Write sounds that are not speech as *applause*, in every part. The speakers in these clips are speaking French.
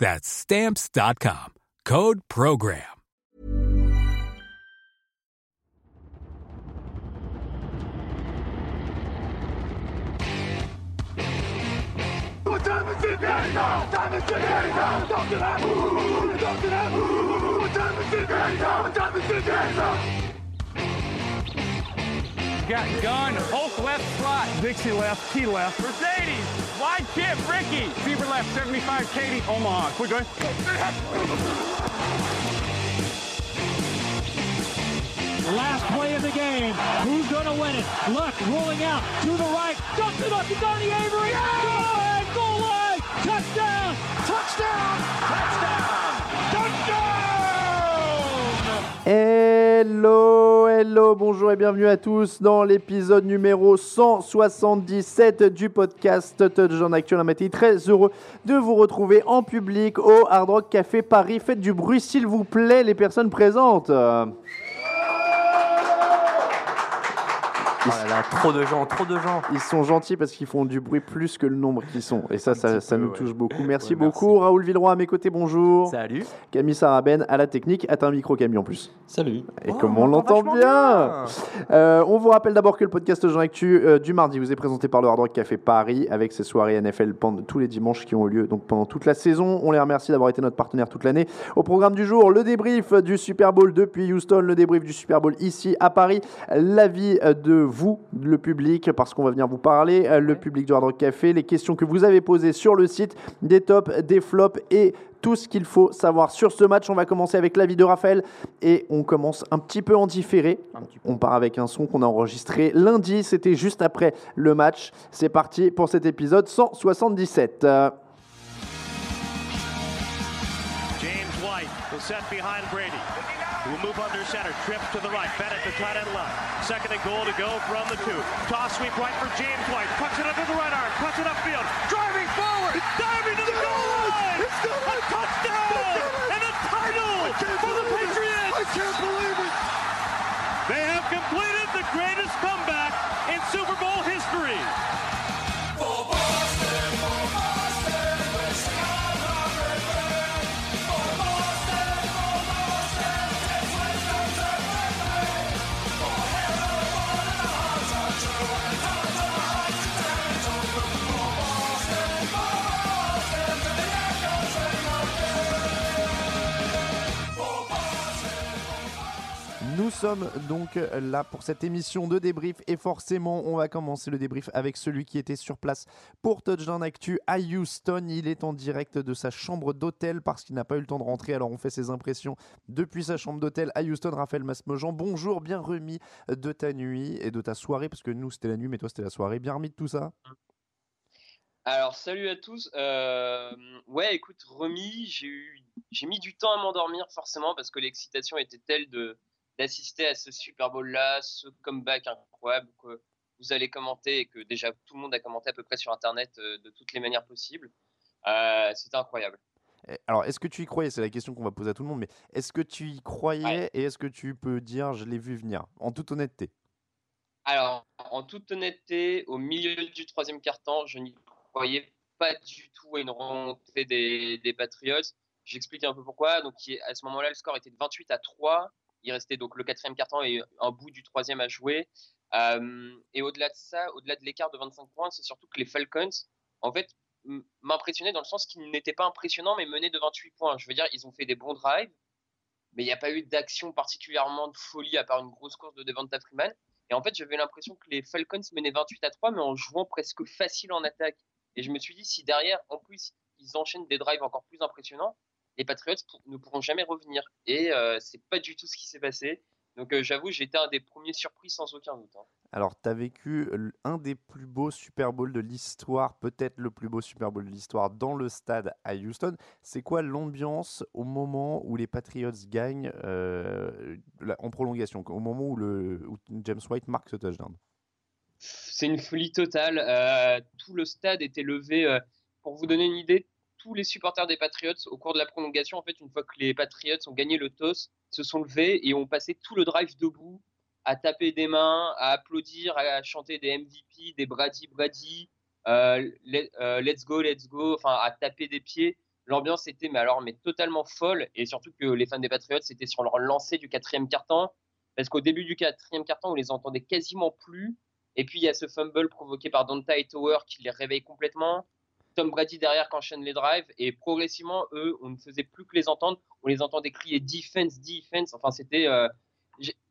That's stamps.com. Code program. What time is it now? Time is it now? That. Talk to that. What time is it now? What time is it now? Got gun, Hulk left slot. Dixie left, T left. Mercedes, wide chip, Ricky. Fever left, 75, Katie, Omaha. Quick, going. Last play of the game. Who's going to win it? Luck rolling out to the right. Dumps it up to Donnie Avery. Go ahead, goal line. Touchdown. Touchdown. Touchdown. Hello, hello, bonjour et bienvenue à tous dans l'épisode numéro 177 du podcast Touchdown Actuel Matin. Très heureux de vous retrouver en public au Hard Rock Café Paris. Faites du bruit s'il vous plaît, les personnes présentes. Oh là là, trop de gens, trop de gens. Ils sont gentils parce qu'ils font du bruit plus que le nombre qu'ils sont. Et ça, ça, petit ça peu, nous ouais. touche beaucoup. Merci Ouais, beaucoup. Raoul Villeroy à mes côtés, bonjour. Salut. Camille Saraben à la technique. À un micro, Camille en plus. Salut. Et Oh, comme on l'entend bien, Euh, On vous rappelle d'abord que le podcast Jean Actu euh, du mardi vous est présenté par le Hard Rock Café Paris avec ses soirées NFL pendant tous les dimanches qui ont eu lieu donc pendant toute la saison. On les remercie d'avoir été notre partenaire toute l'année. Au programme du jour, le débrief du Super Bowl depuis Houston, le débrief du Super Bowl ici à Paris, l'avis de vous, le public, parce qu'on va venir vous parler, euh, le public du Hard Rock Café, les questions que vous avez posées sur le site, des tops, des flops et tout ce qu'il faut savoir sur ce match. On va commencer avec l'avis de Raphaël et on commence un petit peu en différé. On part avec un son qu'on a enregistré lundi, c'était juste après le match. C'est parti pour cet épisode 177. Euh, James White will set behind Brady. Will move under center. Trips to the right. Bennett to tight end left. Second and goal to go from the two. Toss sweep right for James White. Puts it under the right arm. Cuts it upfield. Driving forward. Diving to the goal line. A touchdown. And a title for the Patriots. I can't believe it. They have completed the greatest comeback in Super Bowl history. Nous sommes donc là pour cette émission de débrief et forcément on va commencer le débrief avec celui qui était sur place pour Touchdown Actu à Houston. Il est en direct de sa chambre d'hôtel parce qu'il n'a pas eu le temps de rentrer alors on fait ses impressions depuis sa chambre d'hôtel à Houston. Raphaël Masmejean, bonjour, bien remis de ta nuit et de ta soirée parce que nous c'était la nuit mais toi c'était la soirée. Bien remis de tout ça? Alors, salut à tous. Euh, ouais, écoute, remis, j'ai eu, j'ai mis du temps à m'endormir forcément parce que l'excitation était telle de d'assister à ce Super Bowl là, ce comeback incroyable que vous allez commenter et que déjà tout le monde a commenté à peu près sur Internet euh, de toutes les manières possibles. Euh, C'était incroyable. Alors, est-ce que tu y croyais? C'est la question qu'on va poser à tout le monde, mais est-ce que tu y croyais et est-ce que tu peux dire je l'ai vu venir En toute honnêteté? Alors, en toute honnêteté, au milieu du troisième quart-temps, je n'y croyais pas du tout à une remontée des, des Patriots. J'explique un peu pourquoi. Donc, à ce moment-là, le score était de 28 à 3. Il restait donc le quatrième quart-temps et un bout du troisième à jouer. Euh, et au-delà de ça, au-delà de l'écart de 25 points, c'est surtout que les Falcons, en fait, m'impressionnaient dans le sens qu'ils n'étaient pas impressionnants, mais menaient de 28 points. Je veux dire, ils ont fait des bons drives, mais il n'y a pas eu d'action particulièrement de folie à part une grosse course de Devonta Freeman. Et en fait, j'avais l'impression que les Falcons menaient 28 à 3, mais en jouant presque facile en attaque. Et je me suis dit, si derrière, en plus, ils enchaînent des drives encore plus impressionnants, les Patriots ne pourront jamais revenir. Et euh, c'est pas du tout ce qui s'est passé. Donc euh, j'avoue, j'étais un des premiers surpris sans aucun doute. Hein. Alors, tu as vécu un des plus beaux Super Bowls de l'histoire, peut-être le plus beau Super Bowl de l'histoire, dans le stade à Houston. C'est quoi l'ambiance au moment où les Patriots gagnent euh, en prolongation, au moment où, le, James White marque ce touchdown? C'est une folie totale. Euh, tout le stade était levé. Pour vous donner une idée, tous les supporters des Patriots, au cours de la prolongation, en fait, une fois que les Patriots ont gagné le toss, se sont levés et ont passé tout le drive debout à taper des mains, à applaudir, à chanter des MVP, des Brady Brady, euh, euh, let's go, let's go, enfin à taper des pieds. L'ambiance était mais alors mais totalement folle et surtout que les fans des Patriots c'était sur leur lancée du quatrième carton parce qu'au début du quatrième carton on les entendait quasiment plus et puis il y a ce fumble provoqué par Donta Tower qui les réveille complètement. Tom Brady derrière qui enchaîne les drives et progressivement eux on ne faisait plus que les entendre, on les entendait crier defense, defense. Enfin c'était euh,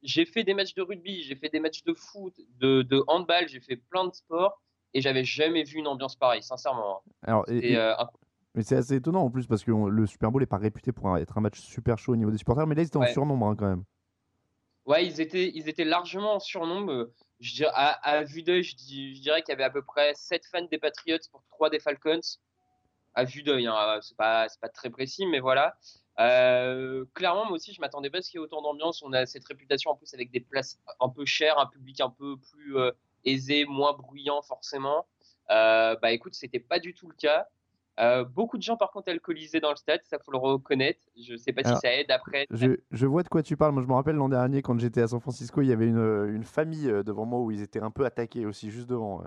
j'ai fait des matchs de rugby, j'ai fait des matchs de foot, de, de handball, j'ai fait plein de sports et j'avais jamais vu une ambiance pareille, sincèrement. Hein. Euh, mais c'est assez étonnant en plus parce que le Super Bowl n'est pas réputé pour être un match super chaud au niveau des supporters, mais là ils étaient en surnombre hein, quand même. Ouais, ils étaient, ils étaient largement en surnombre. Je dirais, à, vue d'œil, je, dirais qu'il y avait à peu près 7 fans des Patriots pour 3 des Falcons. À vue d'œil, hein, c'est pas, pas très précis, mais voilà. Euh, clairement, moi aussi, je m'attendais pas à ce qu'il y ait autant d'ambiance. On a cette réputation en plus avec des places un peu chères, un public un peu plus euh, aisé, moins bruyant forcément. Euh, bah écoute, c'était pas du tout le cas. Euh, beaucoup de gens par contre alcoolisés dans le stade, ça faut le reconnaître. Je sais pas si ça aide après. Je, je, vois de quoi tu parles. Moi, je me rappelle l'an dernier quand j'étais à San Francisco, il y avait une, une, famille devant moi où ils étaient un peu attaqués aussi, juste devant.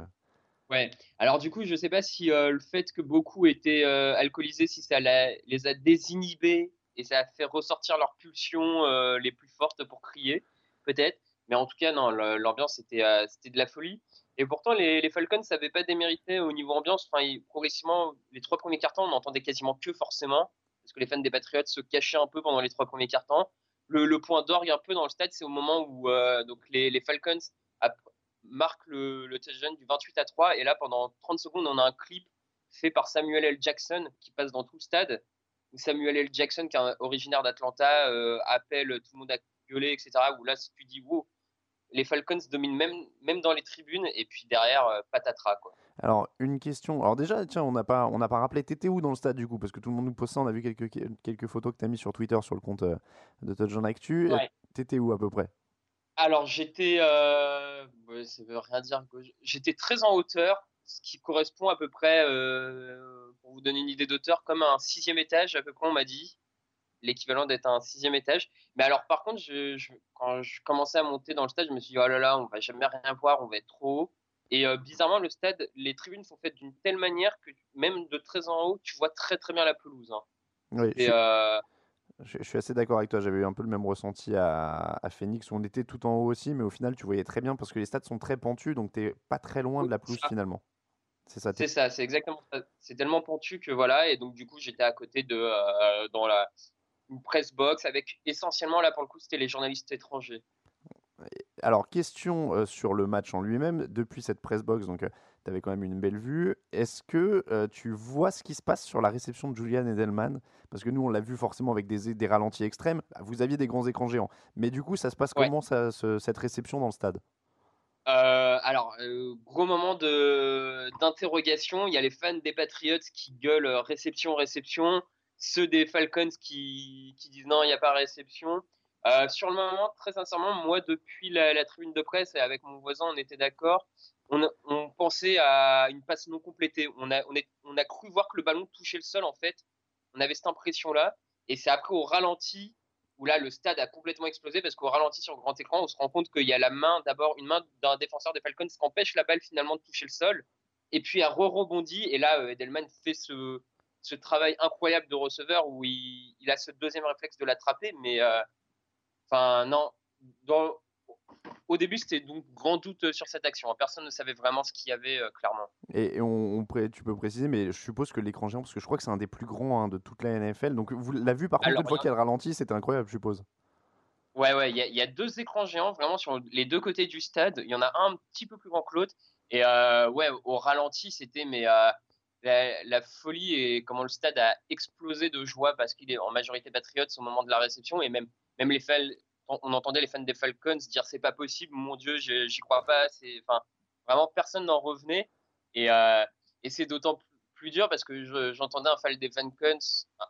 Ouais. Alors du coup, je sais pas si le fait que beaucoup étaient alcoolisés, si ça les a désinhibés et ça a fait ressortir leurs pulsions euh, les plus fortes pour crier, peut-être. Mais en tout cas, non, l'ambiance euh, c'était de la folie. Et pourtant, les, Falcons n'avaient pas démérité au niveau ambiance. Enfin, progressivement, les trois premiers cartons, on n'entendait quasiment que forcément, parce que les fans des Patriots se cachaient un peu pendant les trois premiers cartons. Le, le point d'orgue un peu dans le stade, c'est au moment où euh, donc les, Falcons marquent le, le touchdown du 28 à 3. Et là, pendant 30 secondes, on a un clip fait par Samuel L. Jackson qui passe dans tout le stade Samuel L. Jackson, qui est originaire d'Atlanta, euh, appelle tout le monde à gueuler, etc. Où là, tu dis, wow, les Falcons dominent même, même dans les tribunes, et puis derrière, euh, patatras, quoi. Alors, une question. Alors, déjà, tiens, on n'a pas, on pas rappelé, t'étais où dans le stade du coup? Parce que tout le monde nous pose ça, on a vu quelques, quelques photos que tu as mis sur Twitter sur le compte euh, de Touchdown Actu. Ouais. T'étais où à peu près? Alors, j'étais. Euh... ça veut rien dire. J'étais très en hauteur ce qui correspond à peu près, euh, pour vous donner une idée d'auteur, comme un sixième étage, à peu près, on m'a dit, l'équivalent d'être un sixième étage. Mais alors, par contre, je, quand je commençais à monter dans le stade, je me suis dit, oh là là, on va jamais rien voir, on va être trop haut. Et euh, bizarrement, le stade, les tribunes sont faites d'une telle manière que même de très en haut, tu vois très très bien la pelouse. Hein. Oui, et, euh, je, suis assez d'accord avec toi. J'avais eu un peu le même ressenti à, à, Phoenix où on était tout en haut aussi, mais au final, tu voyais très bien parce que les stades sont très pentus, donc tu n'es pas très loin de la pelouse finalement. C'est ça. C'est ça, c'est exactement ça. C'est tellement pentu que voilà, et donc du coup j'étais à côté de euh, dans la une press box avec essentiellement là pour le coup c'était les journalistes étrangers. Alors question euh, sur le match en lui-même depuis cette press box, donc euh, tu avais quand même une belle vue. Est-ce que tu vois ce qui se passe sur la réception de Julian Edelman? Parce que nous on l'a vu forcément avec des, des ralentis extrêmes. Vous aviez des grands écrans géants, mais du coup ça se passe comment ça, cette réception dans le stade? Euh, alors, euh, gros moment d'interrogation. Il y a les fans des Patriots qui gueulent euh, réception, réception. Ceux des Falcons qui, qui disent non, il n'y a pas réception. sur le moment, très sincèrement, moi, depuis la, tribune de presse et avec mon voisin, on était d'accord. On, pensait à une passe non complétée. On a, on, est, on a cru voir que le ballon touchait le sol, en fait. on avait cette impression-là. Et c'est après au ralenti où là, le stade a complètement explosé parce qu'au ralenti sur grand écran, on se rend compte qu'il y a la main, d'abord une main d'un défenseur des Falcons qui empêche la balle finalement de toucher le sol. Et puis elle re-rebondit. Et là, euh, Edelman fait ce, ce travail incroyable de receveur où il, il a ce deuxième réflexe de l'attraper. Mais euh, enfin, non. Dans, au début, c'était donc grand doute sur cette action. Personne ne savait vraiment ce qu'il y avait, euh, clairement. Et, et on, on tu peux préciser, mais je suppose que l'écran géant, parce que je crois que c'est un des plus grands hein, de toute la NFL. Donc vous l'avez vu par contre une fois qu'elle ralentit, c'était incroyable, je suppose. Ouais, ouais, il y, a- il y a deux écrans géants vraiment sur les deux côtés du stade. Il y en a un un petit peu plus grand que l'autre. Et euh, ouais, au ralenti, c'était mais euh, la, folie et comment le stade a explosé de joie parce qu'il est en majorité Patriots au moment de la réception et même même les Fal- on entendait les fans des Falcons dire c'est pas possible, mon Dieu, j'y crois pas. Enfin vraiment personne n'en revenait et euh, et c'est d'autant plus- dur parce que je- j'entendais un fan des Falcons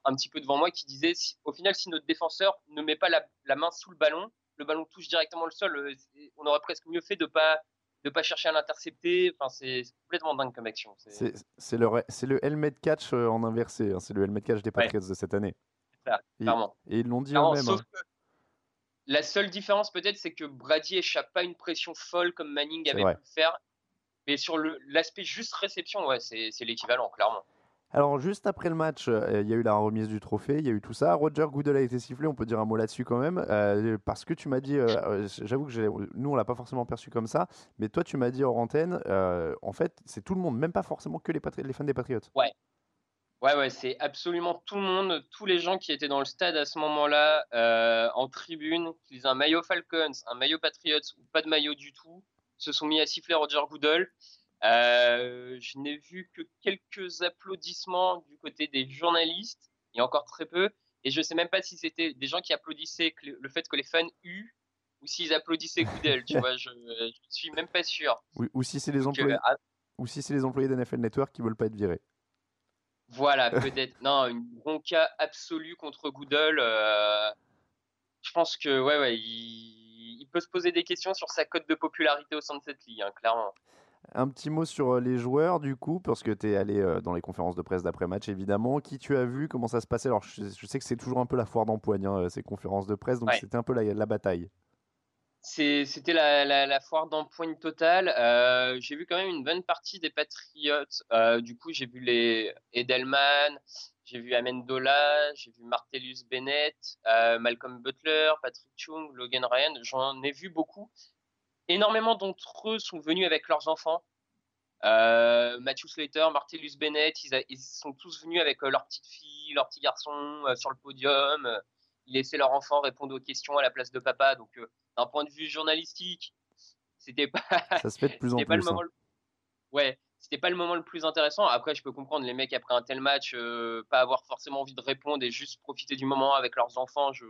un, petit peu devant moi qui disait si- au final si notre défenseur ne met pas la, la main sous le ballon, le ballon touche directement le sol, euh, on aurait presque mieux fait de pas de pas chercher à l'intercepter. Enfin c'est complètement dingue comme action. C'est- le, le helmet catch euh, en inversé. hein, C'est le helmet catch des Ouais. Patriots de cette année. ça, Et, clairement. et ils l'ont dit eux-mêmes. sauf hein. que la seule différence peut-être, c'est que Brady échappe pas à une pression folle comme Manning avait pu le faire. Mais sur l'aspect juste réception, ouais, c'est l'équivalent, clairement. Alors, juste après le match, euh, il y a eu la remise du trophée, il y a eu tout ça. Roger Goodell a été sifflé, on peut dire un mot là-dessus quand même. euh, parce que tu m'as dit, euh, j'avoue que nous, on l'a pas forcément perçu comme ça, mais toi, tu m'as dit hors antenne, en fait, c'est tout le monde, même pas forcément que les, les fans des Patriots. Ouais. Ouais, ouais, c'est absolument tout le monde, tous les gens qui étaient dans le stade à ce moment-là, en tribune, qu'ils aient un maillot Falcons, un maillot Patriots ou pas de maillot du tout, se sont mis à siffler Roger Goodell. Euh, je n'ai vu que quelques applaudissements du côté des journalistes, et encore très peu. Et je sais même pas si c'était des gens qui applaudissaient le fait que les fans eut ou s'ils applaudissaient Goodell, tu *laughs* vois, je, je suis même pas sûr. Ou, ou si c'est les euh, employés, ah, ou si c'est les employés d'NFL Network qui veulent pas être virés. Voilà, *laughs* peut-être. Non, une bronca absolue contre Goodell. euh, je pense que, ouais, ouais, il, il peut se poser des questions sur sa cote de popularité au sein de cette ligue, hein, clairement. Un petit mot sur euh, les joueurs, du coup, parce que tu es allé euh, dans les conférences de presse d'après-match, évidemment. Qui tu as vu? Comment ça se passait? Alors, je, je sais que c'est toujours un peu la foire d'empoigne, hein, ces conférences de presse, donc Ouais. c'était un peu la, la bataille. C'est- C'était la, la, la foire d'empoigne totale. Euh, j'ai vu quand même une bonne partie des Patriots. Euh, du coup, j'ai vu les Edelman, j'ai vu Amendola, j'ai vu Martellus Bennett, Malcolm Butler, Patrick Chung, Logan Ryan. J'en ai vu beaucoup. Énormément d'entre eux sont venus avec leurs enfants. Euh, Matthew Slater, Martellus Bennett, ils, a- ils sont tous venus avec euh, leurs petites filles, leurs petits garçons euh, sur le podium. Euh, Ils laissaient leurs enfants répondre aux questions à la place de papa. Donc, euh, d'un point de vue journalistique, c'était pas, Ça se fait de plus en *laughs* pas le plus. hein. moment. le- Ouais, c'était pas le moment le plus intéressant. Après, je peux comprendre les mecs après un tel match, euh, pas avoir forcément envie de répondre et juste profiter du moment avec leurs enfants. Je...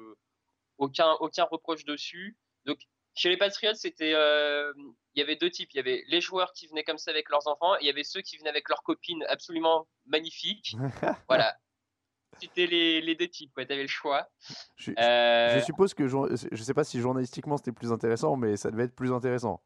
Aucun, aucun reproche dessus. Donc, chez les Patriots, c'était, euh, il y avait deux types. Il y avait les joueurs qui venaient comme ça avec leurs enfants, et il y avait ceux qui venaient avec leurs copines absolument magnifiques. *laughs* voilà. C'était les, les deux types, ouais, t'avais le choix. Je, Euh, je suppose que, je sais pas si journalistiquement c'était plus intéressant, mais ça devait être plus intéressant.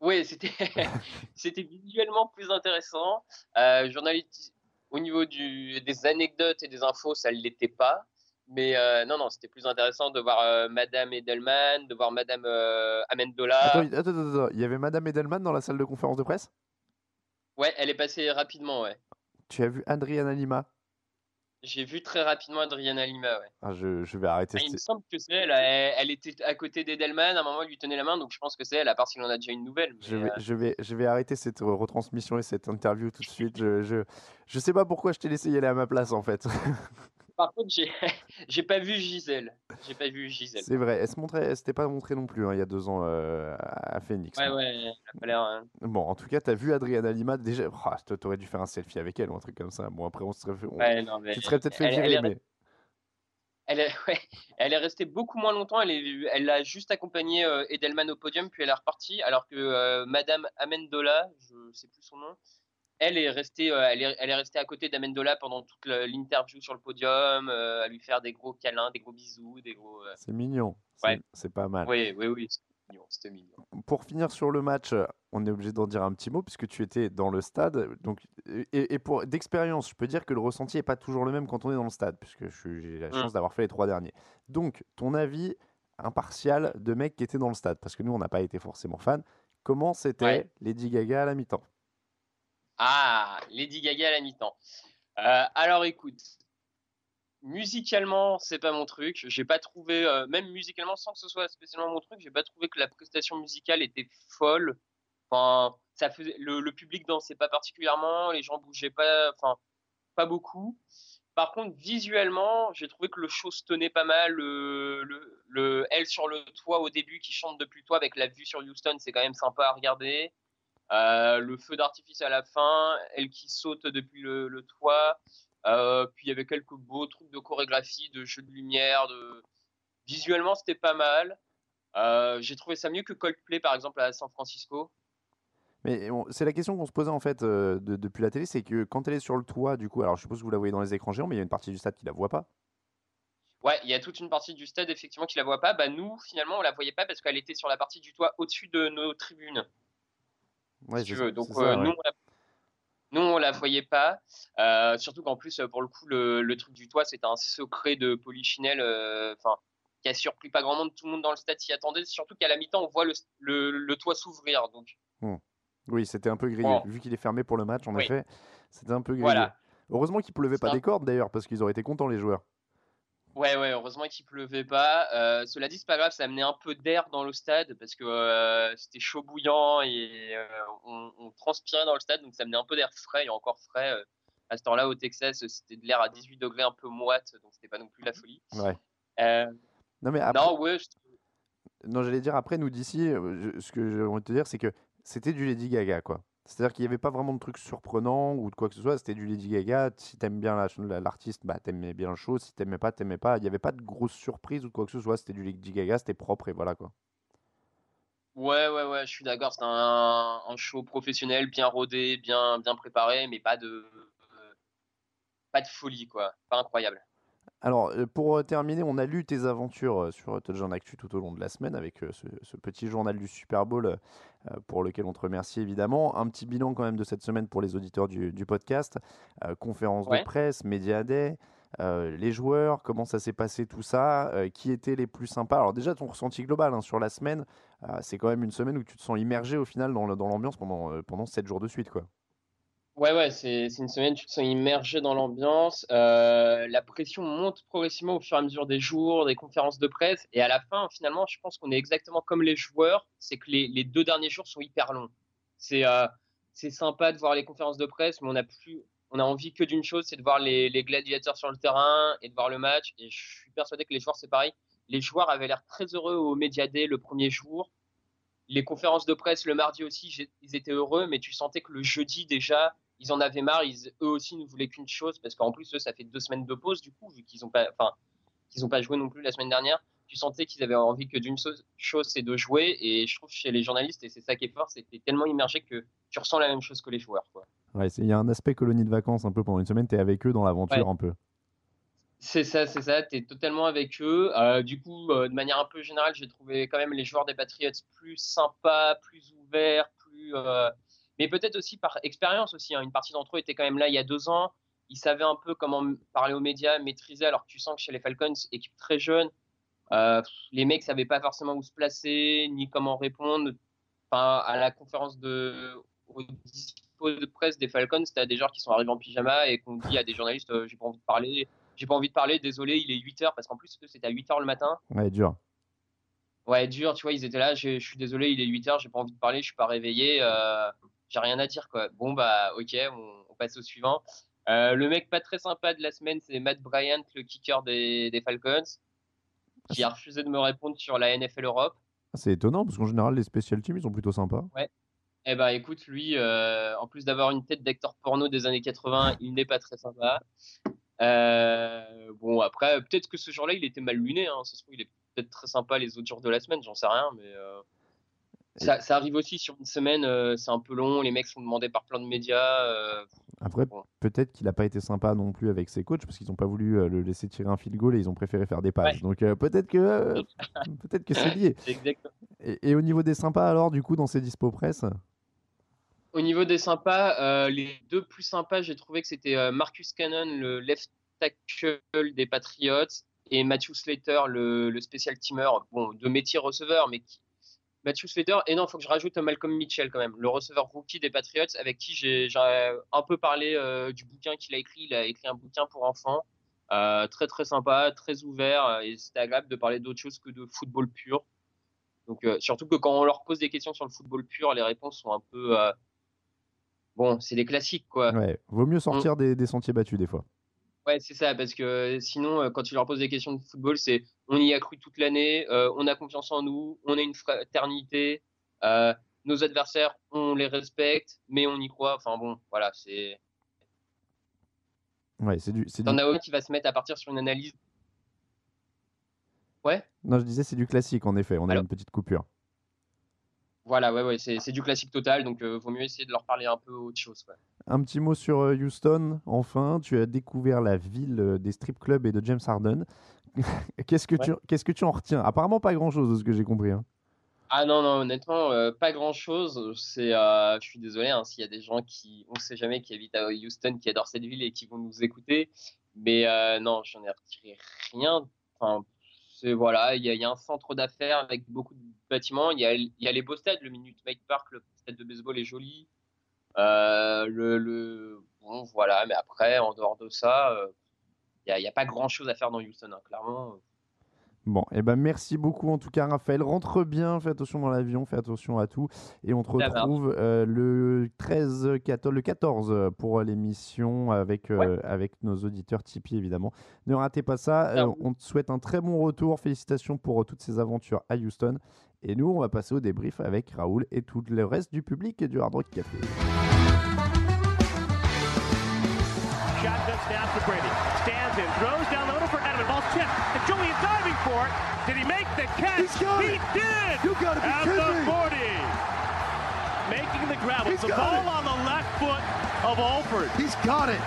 Oui, c'était *laughs* c'était visuellement plus intéressant. Euh, journaliste, au niveau du, des anecdotes et des infos, ça ne l'était pas. Mais euh, non, non, c'était plus intéressant de voir euh, Madame Edelman, de voir Madame euh, Amendola. Attends, attends, attends, il y avait Madame Edelman dans la salle de conférence de presse? Ouais, elle est passée rapidement, ouais. Tu as vu Adriana Lima? J'ai vu très rapidement Adriana Lima, ouais. ah, je, je vais arrêter. Ah, il me semble que c'est elle, elle. Elle était à côté d'Edelman, à un moment, elle lui tenait la main, donc je pense que c'est elle, à part s'il en a déjà une nouvelle. Je vais, euh, je, vais, je vais arrêter cette retransmission et cette interview tout de suite. Je, je, je sais pas pourquoi je t'ai laissé y aller à ma place en fait. *laughs* Par contre, j'ai *laughs* j'ai pas vu Gisèle. J'ai pas vu Gisèle. C'est vrai, elle se montrait, elle s'était pas montrée non plus hein, il y a deux ans euh, à Phoenix. Ouais, ouais, elle a pas l'air. hein. Bon, en tout cas, t'as vu Adriana Lima déjà. Toi, t'aurais dû faire un selfie avec elle ou un truc comme ça. Bon, après, on se serait fait. on- Ouais, non, mais Tu te serais peut-être fait elle- elle virer, est mais. Elle est, *laughs* ouais, elle est restée beaucoup moins longtemps. Elle, est, elle a juste accompagné euh, Edelman au podium, puis elle est repartie. Alors que euh, Madame Amendola, je sais plus son nom, elle est restée, euh, elle est, elle est restée à côté d'Amendola pendant toute l'interview sur le podium, euh, à lui faire des gros câlins, des gros bisous, des gros. euh, C'est mignon. C'est Ouais. c'est pas mal. Oui, oui, oui. c'était mignon. Pour finir sur le match, on est obligé d'en dire un petit mot puisque tu étais dans le stade. Donc, et, et pour d'expérience, je peux dire que le ressenti n'est pas toujours le même quand on est dans le stade, puisque j'ai la Mm. chance d'avoir fait les trois derniers. Donc, ton avis impartial de mec qui était dans le stade, parce que nous, on n'a pas été forcément fans. Comment c'était Ouais. Lady Gaga à la mi-temps? Ah, Lady Gaga à la mi-temps. Euh, alors écoute, musicalement, c'est pas mon truc. J'ai pas trouvé, euh, même musicalement, sans que ce soit spécialement mon truc, j'ai pas trouvé que la prestation musicale était folle. Enfin, ça faisait, le, le public dansait pas particulièrement, les gens bougeaient pas, enfin, pas beaucoup. Par contre, visuellement, j'ai trouvé que le show se tenait pas mal. Le, le, sur le toit au début qui chante depuis le toit avec la vue sur Houston, c'est quand même sympa à regarder. Euh, le feu d'artifice à la fin, elle qui saute depuis le, le toit. Euh, puis il y avait quelques beaux trucs de chorégraphie, de jeu de lumière. De... Visuellement, c'était pas mal. Euh, j'ai trouvé ça mieux que Coldplay, par exemple, à San Francisco. Mais c'est la question qu'on se posait en fait de- depuis la télé, c'est que quand elle est sur le toit, du coup, alors je suppose que vous la voyez dans les écrans géants, mais il y a une partie du stade qui la voit pas. Ouais, il y a toute une partie du stade, effectivement, qui la voit pas. Bah, nous, finalement, on la voyait pas parce qu'elle était sur la partie du toit au-dessus de nos tribunes. Ouais, si tu veux. Donc, ça, euh, ouais. nous, on la... nous, on la voyait pas. Euh, surtout qu'en plus, euh, pour le coup, le, le truc du toit, c'était un secret de Polichinelle, euh, enfin, qui a surpris pas grand monde. Tout le monde dans le stade s'y attendait. Surtout qu'à la mi-temps, on voit le, le, le toit s'ouvrir. Donc, Hmm. Oui, c'était un peu grillé. Bon. Vu qu'il est fermé pour le match, en Oui. effet, c'était un peu grillé. Voilà. Heureusement qu'il pleuvait pas des cordes d'ailleurs, parce qu'ils auraient été contents les joueurs. Ouais, ouais, heureusement qu'il pleuvait pas. Euh, cela dit, c'est pas grave, ça amenait un peu d'air dans le stade parce que euh, c'était chaud bouillant et euh, on, on transpirait dans le stade, donc ça amenait un peu d'air frais et encore frais. à ce temps-là, au Texas, c'était de l'air à 18 degrés, un peu moite, donc c'était pas non plus la folie. Ouais. Non, mais après, non, ouais, je- non, j'allais dire après, nous d'ici, je- ce que envie de te dire, c'est que c'était du Lady Gaga, quoi. C'est-à-dire qu'il n'y avait pas vraiment de trucs surprenants ou de quoi que ce soit, c'était du Lady Gaga. Si t'aimes bien la- la- l'artiste, bah t'aimais bien le show. Si t'aimais pas, t'aimais pas. Il n'y avait pas de grosses surprises ou de quoi que ce soit, c'était du Lady Gaga, c'était propre et voilà, quoi. ouais, ouais, ouais, je suis d'accord. C'était un, un show professionnel, bien rodé, bien, bien préparé, mais pas de, euh, pas de folie, quoi. Pas incroyable. Alors, euh, pour euh, terminer, on a lu tes aventures euh, sur Touchdown Actu tout au long de la semaine avec ce, ce petit journal du Super Bowl pour lequel on te remercie évidemment. Un petit bilan quand même de cette semaine pour les auditeurs du, du podcast. Euh, conférence Ouais. de presse, Media Day, euh, les joueurs, comment ça s'est passé tout ça, euh, qui étaient les plus sympas. Alors déjà, ton ressenti global hein, sur la semaine, c'est quand même une semaine où tu te sens immergé au final dans l'ambiance pendant, pendant 7 jours de suite. quoi. Ouais, ouais, c'est une semaine, tu te sens immergé dans l'ambiance. euh, la pression monte progressivement au fur et à mesure des jours, des conférences de presse. Et à la fin, finalement, je pense qu'on est exactement comme les joueurs. C'est que les, les deux derniers jours sont hyper longs. C'est euh, sympa de voir les conférences de presse, mais on a plus, on a envie que d'une chose, c'est de voir les, les gladiateurs sur le terrain et de voir le match. Et je suis persuadé que les joueurs, c'est pareil. Les joueurs avaient l'air très heureux au Media Day le premier jour. Les conférences de presse le mardi aussi, ils étaient heureux, mais tu sentais que le jeudi déjà, ils en avaient marre. Ils, eux aussi ne voulaient qu'une chose, parce qu'en plus, eux, ça fait deux semaines de pause, du coup, vu qu'ils n'ont pas, enfin, qu'ils ont pas joué non plus la semaine dernière. Tu sentais qu'ils avaient envie que d'une chose, c'est de jouer. Et je trouve chez les journalistes, et c'est ça qui est fort, c'est que tellement immergé que tu ressens la même chose que les joueurs. Ouais, il y a un aspect colonie de vacances un peu pendant une semaine, tu es avec eux dans l'aventure Ouais. un peu. C'est ça, c'est ça. Tu es totalement avec eux. Euh, du coup, euh, de manière un peu générale, j'ai trouvé quand même les joueurs des Patriots plus sympas, plus ouverts, plus. euh, Mais peut-être aussi par expérience aussi. hein. Une partie d'entre eux était quand même là il y a deux ans. Ils savaient un peu comment parler aux médias, maîtriser. Alors que tu sens que chez les Falcons, équipe très jeune, les mecs savaient pas forcément où se placer ni comment répondre. Enfin, à la conférence de presse des Falcons, as des joueurs qui sont arrivés en pyjama et qu'on dit à des journalistes j'ai pas envie de parler, j'ai pas envie de parler, désolé, il est 8h parce qu'en plus c'était à 8h le matin. Ouais, dur. Ouais, dur, tu vois, ils étaient là, je suis désolé, il est 8h, j'ai pas envie de parler, je suis pas réveillé, euh, j'ai rien à dire quoi. Bon bah OK, on, on passe au suivant. Euh, le mec pas très sympa de la semaine, c'est Matt Bryant, le kicker des, des Falcons, qui a refusé de me répondre sur la NFL Europe. Ah, C'est étonnant parce qu'en général, les special teams ils sont plutôt sympas. Eh ben écoute, lui, euh, en plus d'avoir une tête d'acteur porno des années 80, il n'est pas très sympa. Euh, bon, après, peut-être que ce jour-là, il était mal luné. Hein. Ça se trouve, il est peut-être très sympa les autres jours de la semaine, j'en sais rien. Mais euh, ça, ça arrive aussi sur une semaine, euh, c'est un peu long. Les mecs sont demandés par plein de médias. Après, Bon. peut-être qu'il n'a pas été sympa non plus avec ses coachs parce qu'ils n'ont pas voulu le laisser tirer un field goal et ils ont préféré faire des passes. Donc euh, peut-être que *laughs* peut-être que c'est lié. Et, et au niveau des sympas, alors, du coup, dans ces dispo presse? Au niveau des sympas, euh, les deux plus sympas, j'ai trouvé que c'était euh, Marcus Cannon, le left tackle des Patriots, et Matthew Slater, le, le special teamer, bon, de métier receveur, mais qui... Matthew Slater, et non, il faut que je rajoute Malcolm Mitchell quand même, le receveur rookie des Patriots, avec qui j'ai un peu parlé euh, du bouquin qu'il a écrit. Il a écrit un bouquin pour enfants, très très sympa, très ouvert, et c'était agréable de parler d'autre chose que de football pur. Donc, surtout que quand on leur pose des questions sur le football pur, les réponses sont un peu. Euh, Bon, c'est des classiques, quoi. Ouais, vaut mieux sortir des, des sentiers battus des fois. Ouais, c'est ça, parce que sinon, euh, quand tu leur poses des questions de football, c'est on y a cru toute l'année, euh, on a confiance en nous, on est une fraternité, euh, nos adversaires, on les respecte, mais on y croit. Enfin bon, voilà, c'est. Ouais, c'est du. du- T'en as un qui va se mettre à partir sur une analyse. Ouais, Non, je disais, c'est du classique, en effet. On a une petite coupure. Voilà, ouais, ouais, c'est du classique total, donc euh, vaut mieux essayer de leur parler un peu autre chose. ouais. Un petit mot sur euh, Houston, enfin. Tu as découvert la ville euh, des strip clubs et de James Harden. *laughs* Qu'est-ce que, tu, qu'est-ce que tu en retiens? Apparemment, pas grand-chose de ce que j'ai compris. hein. Ah non, non, honnêtement, euh, pas grand-chose. C'est, euh, je suis désolé hein, s'il y a des gens qui, on ne sait jamais, qui habitent à Houston, qui adorent cette ville et qui vont nous écouter. Mais non, j'en ai retiré rien. Enfin, voilà, il y, a- un centre d'affaires avec beaucoup de bâtiments. Il y a, les beaux stades, le Minute Maid Park, le stade de baseball est joli. Euh, le, le, bon, voilà, mais après, en dehors de ça, euh, il n'y a, pas grand-chose à faire dans Houston, hein, clairement. Bon, et ben merci beaucoup en tout cas, Raphaël. Rentre bien, fais attention dans l'avion, fais attention à tout. Et on te retrouve euh, le 13, 14, le 14 pour l'émission avec, euh, avec nos auditeurs Tipeee évidemment. Ne ratez pas ça. Euh, on te souhaite un très bon retour. Félicitations pour euh, toutes ces aventures à Houston. Et nous, on va passer au débrief avec Raoul et tout le reste du public du Hard Rock Café. Brady. Stands in, throws down the middle for Edelman. Ball's tipped. And Julian diving for it. Did he make the catch? He's got he it. did! You gotta be At kidding the me. 40. Making the grab. He's the got ball it. on the left foot of Alford. He's got it.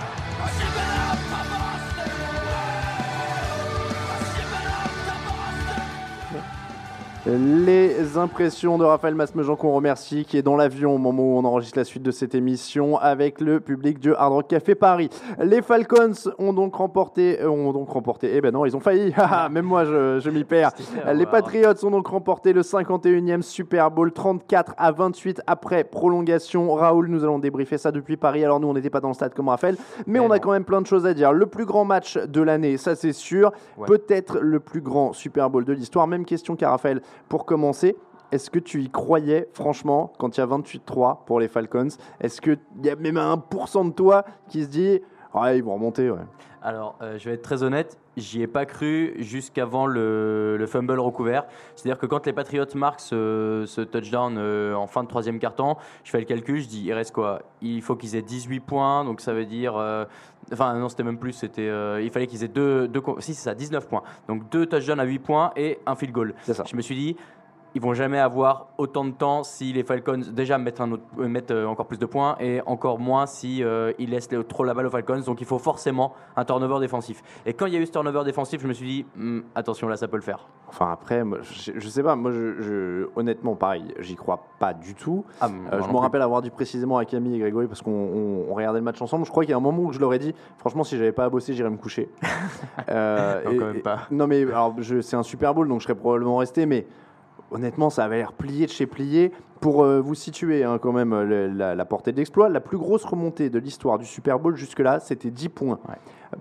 Les impressions de Raphaël Masmejean qu'on remercie, qui est dans l'avion au moment où on enregistre la suite de cette émission avec le public du Hard Rock Café Paris. Les Falcons ont donc remporté, euh, ont donc remporté, eh ben non, ils ont failli, Haha, *laughs* même moi je, je m'y perds. Les Patriots ont donc remporté le 51e Super Bowl 34 à 28 après prolongation. Raoul, nous allons débriefer ça depuis Paris. Alors nous, on n'était pas dans le stade comme Raphaël, mais on a quand même plein de choses à dire. Le plus grand match de l'année, ça c'est sûr. Ouais. Peut-être le plus grand Super Bowl de l'histoire. Même question qu'à Raphaël pour commencer. Est-ce que tu y croyais, franchement, quand il y a 28-3 pour les Falcons? Est-ce qu'il y a même un pourcent de toi qui se dit Ouais, ils vont remonter, ouais. Alors, euh, je vais être très honnête, j'y ai pas cru jusqu'avant le, le fumble recouvert. C'est-à-dire que quand les Patriots marquent ce, ce touchdown euh, en fin de troisième quart-temps, je fais le calcul, je dis, il reste quoi? Il faut qu'ils aient 18 points, donc ça veut dire... euh, Enfin, non, c'était même plus, c'était, il fallait qu'ils aient deux, deux... co- Si, c'est ça, 19 points. Donc deux touchdowns à 8 points et un field goal. Ça. Je me suis dit, ils vont jamais avoir autant de temps si les Falcons déjà mettent, un autre, euh, mettent euh, encore plus de points et encore moins si euh, ils laissent trop la balle aux Falcons. Donc il faut forcément un turnover défensif. Et quand il y a eu ce turnover défensif, je me suis dit Hmm, attention là, ça peut le faire. Enfin, après, moi, je, je sais pas, moi, je, je- honnêtement, pareil, j'y crois pas du tout. Ah, Euh, je me rappelle avoir dit précisément à Camille et Grégory parce qu'on on- on regardait le match ensemble. Je crois qu'il y a un moment où je leur ai dit, franchement, si j'avais pas à bosser, j'irais me coucher. *laughs* Euh, Non, et- quand même et- pas. non, mais alors, c'est un Super Bowl, donc je serais probablement resté, mais honnêtement, ça avait l'air plié de chez plié. Pour euh, vous situer hein, quand même la portée de l'exploit, la plus grosse remontée de l'histoire du Super Bowl jusque-là, c'était 10 points.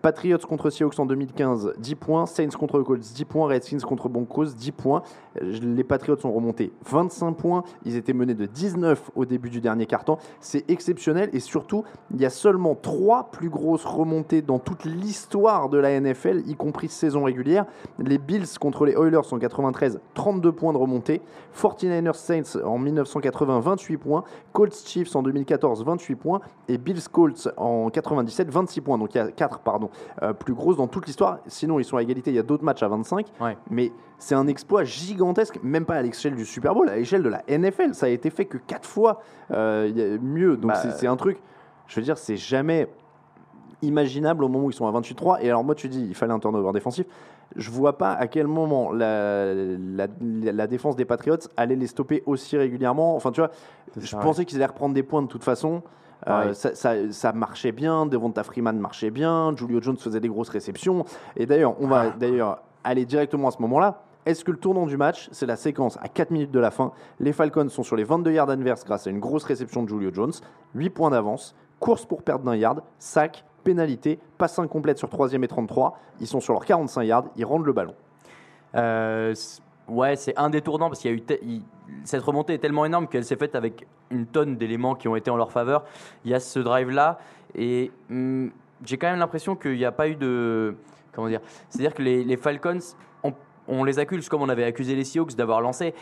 Patriots contre Seahawks en 2015, 10 points. Saints contre Colts, 10 points. Redskins contre Broncos, 10 points. Les Patriots sont remontés 25 points. Ils étaient menés de 19 au début du dernier quart-temps. C'est exceptionnel et surtout, il y a seulement 3 plus grosses remontées dans toute l'histoire de la NFL, y compris saison régulière. Les Bills contre les Oilers en 93, 32 points de remontée. 49ers Saints en 1980, 28 points. Colts Chiefs en 2014, 28 points. Et Bills Colts en 97, 26 points. Donc il y a 4 pardon, euh, plus grosses dans toute l'histoire. Sinon, ils sont à égalité. Il y a d'autres matchs à 25. Ouais. Mais c'est un exploit gigantesque, même pas à l'échelle du Super Bowl, à l'échelle de la NFL. Ça a été fait que 4 fois euh, mieux. Donc Bah, c'est un truc, je veux dire, c'est jamais imaginable au moment où ils sont à 28-3. Et alors, moi, tu dis, il fallait un turnover défensif. je vois pas à quel moment la, la, la défense des Patriots allait les stopper aussi régulièrement. Enfin, tu vois, je pensais qu'ils allaient reprendre des points de toute façon. Euh, ça, ça- ça marchait bien, Devonta Freeman marchait bien, Julio Jones faisait des grosses réceptions. Et d'ailleurs, on va d'ailleurs aller directement à ce moment-là. Est-ce que le tournant du match, c'est la séquence à 4 minutes de la fin? Les Falcons sont sur les 22 yards adverses grâce à une grosse réception de Julio Jones, 8 points d'avance, course pour perdre d'un yard, sac, pénalité, passe incomplète sur 3 et 33. Ils sont sur leurs 45 yards, ils rendent le ballon. Euh, ouais, c'est un des parce qu'il y a eu cette remontée est tellement énorme qu'elle s'est faite avec une tonne d'éléments qui ont été en leur faveur. Il y a ce drive là et hum, j'ai quand même l'impression qu'il n'y a pas eu de comment dire. C'est-à-dire que les, les Falcons, on, on les accuse comme on avait accusé les Seahawks d'avoir lancé.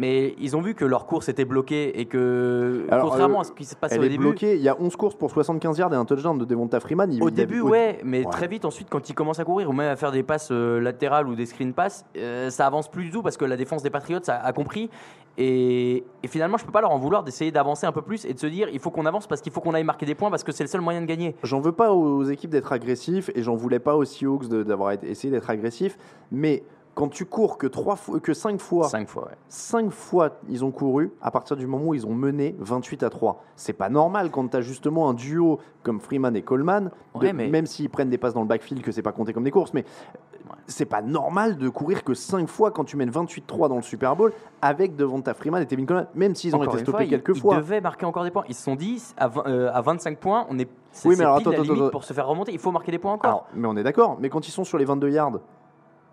Mais ils ont vu que leur course était bloquée et que, Alors, contrairement euh, à ce qui s'est passé Elle au est début, bloquée, il y a 11 courses pour 75 yards et un touchdown de Devonta Freeman. Il- au il début, ouais, mais Ouais. très vite ensuite, quand ils commencent à courir ou même à faire des passes euh, latérales ou des screen passes, euh, ça avance plus du tout parce que la défense des Patriots a, a compris. Et, et finalement, je peux pas leur en vouloir d'essayer d'avancer un peu plus et de se dire il faut qu'on avance parce qu'il faut qu'on aille marquer des points parce que c'est le seul moyen de gagner. J'en veux pas aux équipes d'être agressifs et j'en voulais pas aux Seahawks d'avoir essayé d'être agressifs, mais quand tu cours que trois fois, que 5 fois, Cinq fois, ouais. cinq fois ils ont couru à partir du moment où ils ont mené 28 à 3. C'est pas normal quand tu as justement un duo comme Freeman et Coleman, de- Ouais, mais- même s'ils prennent des passes dans le backfield que c'est pas compté comme des courses, mais c'est pas normal de courir que 5 fois quand tu mènes 28-3 dans le Super Bowl avec devant ta Freeman et Tevin Coleman, même s'ils ont Encore été stoppés fois, quelques ils, fois. Ils devaient marquer encore des points. Ils se sont dit à, 20 euh, à 25 points, on est, c'est Oui, mais alors, pile attends, la attends, limite attends. pour se faire remonter. Il faut marquer des points encore. Alors, mais on est d'accord, mais quand ils sont sur les 22 yards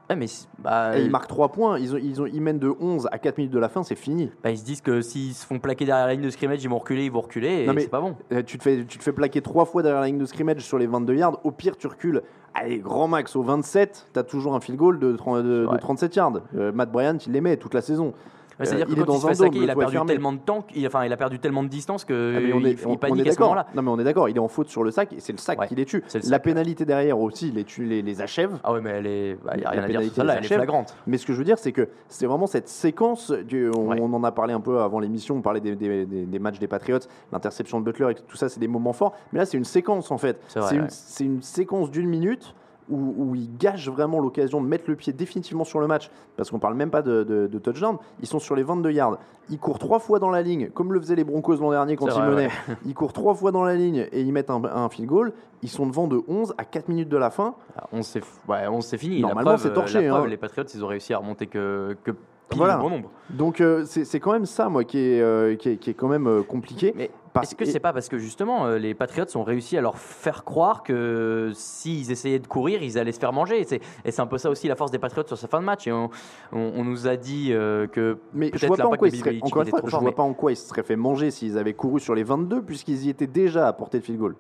Ouais, mais bah, et ils marquent 3 points, ils, ont, ils, ont, ils mènent de 11 à 4 minutes de la fin, c'est fini. bah, ils se disent que s'ils se font plaquer derrière la ligne de scrimmage, ils vont reculer, ils vont reculer, et Non, mais- c'est pas bon. Euh, tu, te fais, tu te fais plaquer 3 fois derrière la ligne de scrimmage sur les 22 yards, au pire tu recules, allez, grand max au 27, tu as toujours un field goal de, 30 de- de Ouais. 37 yards. Euh, Matt Bryant, il les met toute la saison. Ouais, C'est-à-dire Euh, il que quand il dans se fait saquer, il a perdu tellement de temps, qu'il- enfin, il a perdu tellement de distance que Ah, on il, est, il on- on panique est à ce moment-là. Non mais on est d'accord, il est en faute sur le sac et c'est le sac Ouais, qui les tue. le La sac, pénalité derrière aussi les, tue, les, les achève. Ah ouais, mais elle est, bah, y a La rien à dire sur celle-là, les elle est flagrante. Mais ce que je veux dire, c'est que c'est vraiment cette séquence. du- on, Ouais. on en a parlé un peu avant l'émission. On parlait des, des- des- des matchs des Patriots, l'interception de Butler et tout ça, c'est des moments forts. Mais là, c'est une séquence en fait. C'est une, ouais. c'est une séquence d'une minute. Où, où ils gâchent vraiment l'occasion de mettre le pied définitivement sur le match, parce qu'on parle même pas de, de- de touchdown, ils sont sur les 22 yards. Ils courent trois fois dans la ligne, comme le faisaient les Broncos l'an dernier quand ils vrai, menaient. Ils courent trois fois dans la ligne et ils mettent un, un field goal. Ils sont devant de 11 à 4 minutes de la fin. Ah, On s'est, ouais, fini. Normalement, c'est torché, la preuve, hein. Les Patriots, ils ont réussi à remonter que, que pile Voilà. bon nombre. Donc euh, c'est c'est quand même ça, moi, qui est, euh, qui est, qui est quand même euh, compliqué. Mais Parce- est-ce que c'est pas parce que justement euh, les Patriots ont réussi à leur faire croire que s'ils essayaient de courir, ils allaient se faire manger? Et c'est, et c'est un peu ça aussi la force des Patriots sur sa fin de match. Et on, on- on nous a dit euh, que Mais je peut-être vois pas en quoi ils seraient, encore fois, trop je vois mais pas en quoi ils se seraient fait manger s'ils avaient couru sur les 22 puisqu'ils y étaient déjà à portée de field goal.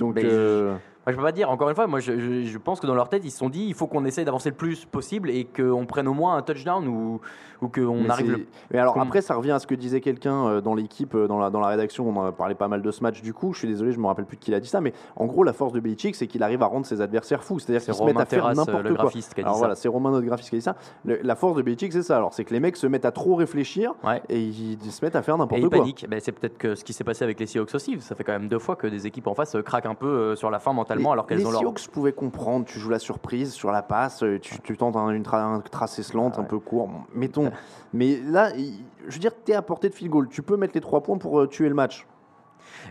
Donc mais euh, je peux pas dire. Encore une fois, moi, je, je- je pense que dans leur tête, ils se sont dit, il faut qu'on essaye d'avancer le plus possible et qu'on prenne au moins un touchdown ou, ou qu'on arrive. Le... Mais alors après, ça revient à ce que disait quelqu'un euh, dans l'équipe, euh, dans la, dans la rédaction. On en a parlé pas mal de ce match du coup. Je suis désolé, je me rappelle plus de qui l'a dit ça, mais en gros, la force de Belichick, c'est qu'il arrive à rendre ses adversaires fous. C'est-à-dire C'est qu'ils se mettent à faire n'importe quoi. graphiste, qui a dit alors ça. voilà, c'est Romain notre graphiste qui a dit ça. Le- la force de Belichick, c'est ça. Alors c'est que les mecs se mettent à trop réfléchir Ouais. et ils, ils se mettent à faire n'importe ils quoi. paniquent. Ben, c'est peut-être que ce qui s'est passé avec les Seahawks aussi. Ça fait quand même deux fois que des équipes en face euh, craquent un peu sur la fin mentalement Les- alors qu'elles les ont leur. Seahawks pouvaient comprendre, tu joues la surprise sur la passe, euh, tu, tu tentes un, une tra- un tracé slant Ah un peu court, bon, mettons. *laughs* Mais là, je veux dire, tu es à portée de field goal, tu peux mettre les trois points pour euh, tuer le match.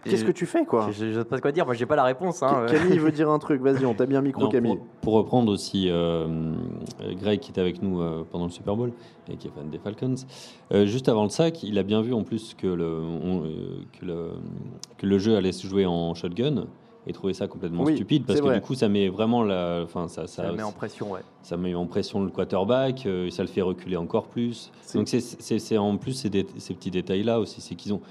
Qu'est-ce que tu fais, quoi Je, sais pas quoi dire. Moi, j'ai pas la réponse. Hein. Ca- Camille veut *laughs* dire un truc, vas-y, on t'a bien micro, Non, Camille. pour, pour reprendre aussi euh, euh, Greg qui était avec nous euh, pendant le Super Bowl et qui est fan des Falcons, euh, juste avant le sac, il a bien vu en plus que le, on- euh, que le, que le jeu allait se jouer en shotgun et trouvé ça complètement Oui, stupide parce que vrai. du coup ça met vraiment la, enfin ça, ça, Ça met en pression, ouais. ça met en pression le quarterback, euh, et ça le fait reculer encore plus. Donc c'est- en plus ces, dé- ces petits détails là aussi, c'est qu'ils ont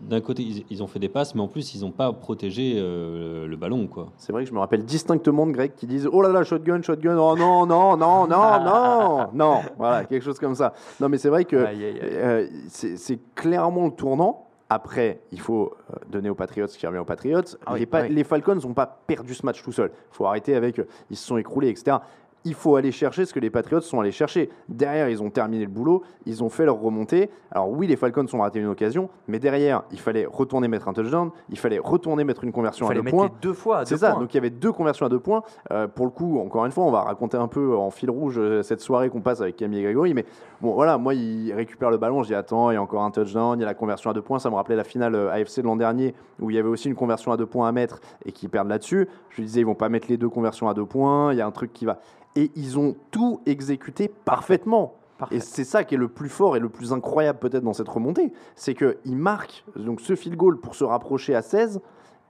d'un côté ils, ils ont fait des passes, mais en plus ils n'ont pas protégé euh, le ballon quoi. C'est vrai que je me rappelle distinctement de Greg qui disent Oh là là, shotgun, shotgun, oh non, non, non, non, *laughs* non, non. Voilà, quelque chose comme ça. Non, mais c'est vrai que euh, c'est clairement le tournant. Après, il faut euh, donner aux Patriots ce qui revient aux Patriots. Ah oui, les, Pa- oui. les Falcons n'ont pas perdu ce match tout seuls. Il faut arrêter avec. euh, Ils se sont écroulés, etc. il faut aller chercher ce que les Patriots sont allés chercher. Derrière, ils ont terminé le boulot, ils ont fait leur remontée. Alors oui, les Falcons ont raté une occasion, mais derrière, il fallait retourner mettre un touchdown, il fallait retourner mettre une conversion Il à deux mettre points. les deux fois C'est ça, points. donc il y avait deux conversions à deux points. Euh, pour le coup, encore une fois, on va raconter un peu en fil rouge euh, cette soirée qu'on passe avec Camille et Grégory, mais bon, voilà, moi, il récupère le ballon, je dis attends, il y a encore un touchdown, il y a la conversion à deux points, ça me rappelait la finale euh, AFC de l'an dernier, où il y avait aussi une conversion à deux points à mettre et qui perdent là-dessus. Je lui disais, ils vont pas mettre les deux conversions à deux points, il y a un truc qui va... Et ils ont tout exécuté parfaitement. Parfait. Et c'est ça qui est le plus fort et le plus incroyable peut-être dans cette remontée, c'est qu'ils marquent donc ce field goal pour se rapprocher à 16,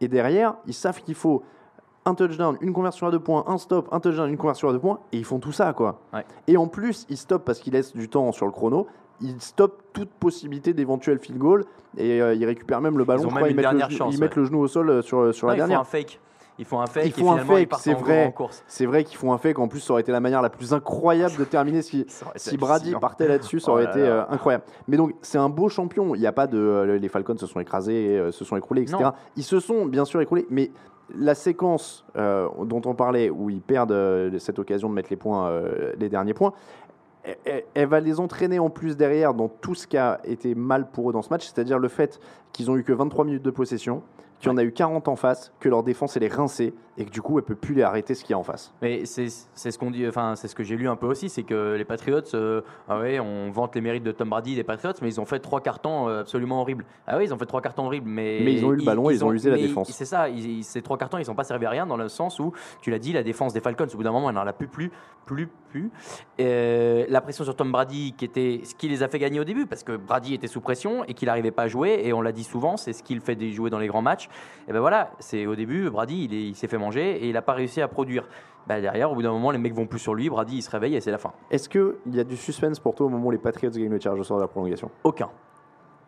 et derrière, ils savent qu'il faut un touchdown, une conversion à deux points, un stop, un touchdown, une conversion à deux points, et ils font tout ça, quoi. Ouais. Et en plus, ils stoppent parce qu'ils laissent du temps sur le chrono, ils stoppent toute possibilité d'éventuel field goal, et euh, ils récupèrent même le ballon, je crois, ils, mettent le, chance, ils mettent le genou au sol euh, sur, sur Non, la ils font dernière. un fake. Ils font un fake Ils et font un finalement ils fake, c'est vrai. C'est vrai qu'ils font un fake. En plus, ça aurait été la manière la plus incroyable de terminer si, *laughs* si Brady partait là-dessus. Ça Oh aurait là été euh, incroyable. Mais donc, c'est un beau champion. Il n'y a pas de. euh, les Falcons se sont écrasés, euh, se sont écroulés, etc. Non. Ils se sont bien sûr écroulés, mais la séquence euh, dont on parlait, où ils perdent cette occasion de mettre les points, les derniers points. elle- Elle, elle va les entraîner en plus derrière dans tout ce qui a été mal pour eux dans ce match, c'est-à-dire le fait qu'ils ont eu que 23 minutes de possession, qu'il y en a eu 40 en face, que leur défense elle est rincée et que du coup elle peut plus les arrêter ce qu'il y a en face. Mais c'est ce qu'on dit, enfin c'est ce que j'ai lu un peu aussi, c'est que les Patriots, euh, ah ouais, on vante les mérites de Tom Brady des Patriots, mais ils ont fait trois cartons euh, absolument horribles. Ah oui, ils ont fait trois cartons horribles, mais Mais ils ont eu le ballon et ils ont usé la défense. C'est ça, ils- ces trois cartons, ils sont pas servis à rien dans le sens où tu l'as dit, la défense des Falcons, au bout d'un moment, elle n'en a plus, plus, plus, plus. Euh, la pression sur Tom Brady, qui était ce qui les a fait gagner au début, parce que Brady était sous pression et qu'il n'arrivait pas à jouer, et on l'a dit souvent, c'est ce qu'il fait jouer dans les grands matchs. Et ben voilà, c'est au début, Brady, il est- il s'est fait manger et il n'a pas réussi à produire. Bah, derrière, au bout d'un moment, les mecs vont plus sur lui, Brady il se réveille et c'est la fin. Est-ce qu'il y a du suspense pour toi au moment où les Patriots gagnent le tirage au sort de la prolongation? Aucun.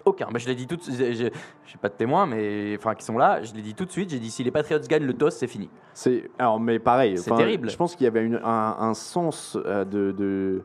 Aucun. Bah, je l'ai dit tout de suite. Je n'ai pas de témoins, mais enfin qui sont là. Je l'ai dit tout de suite. J'ai dit si les Patriots gagnent le toss, c'est fini. C'est alors, mais pareil. C'est terrible. Je pense qu'il y avait une- un, un sens euh, de, de-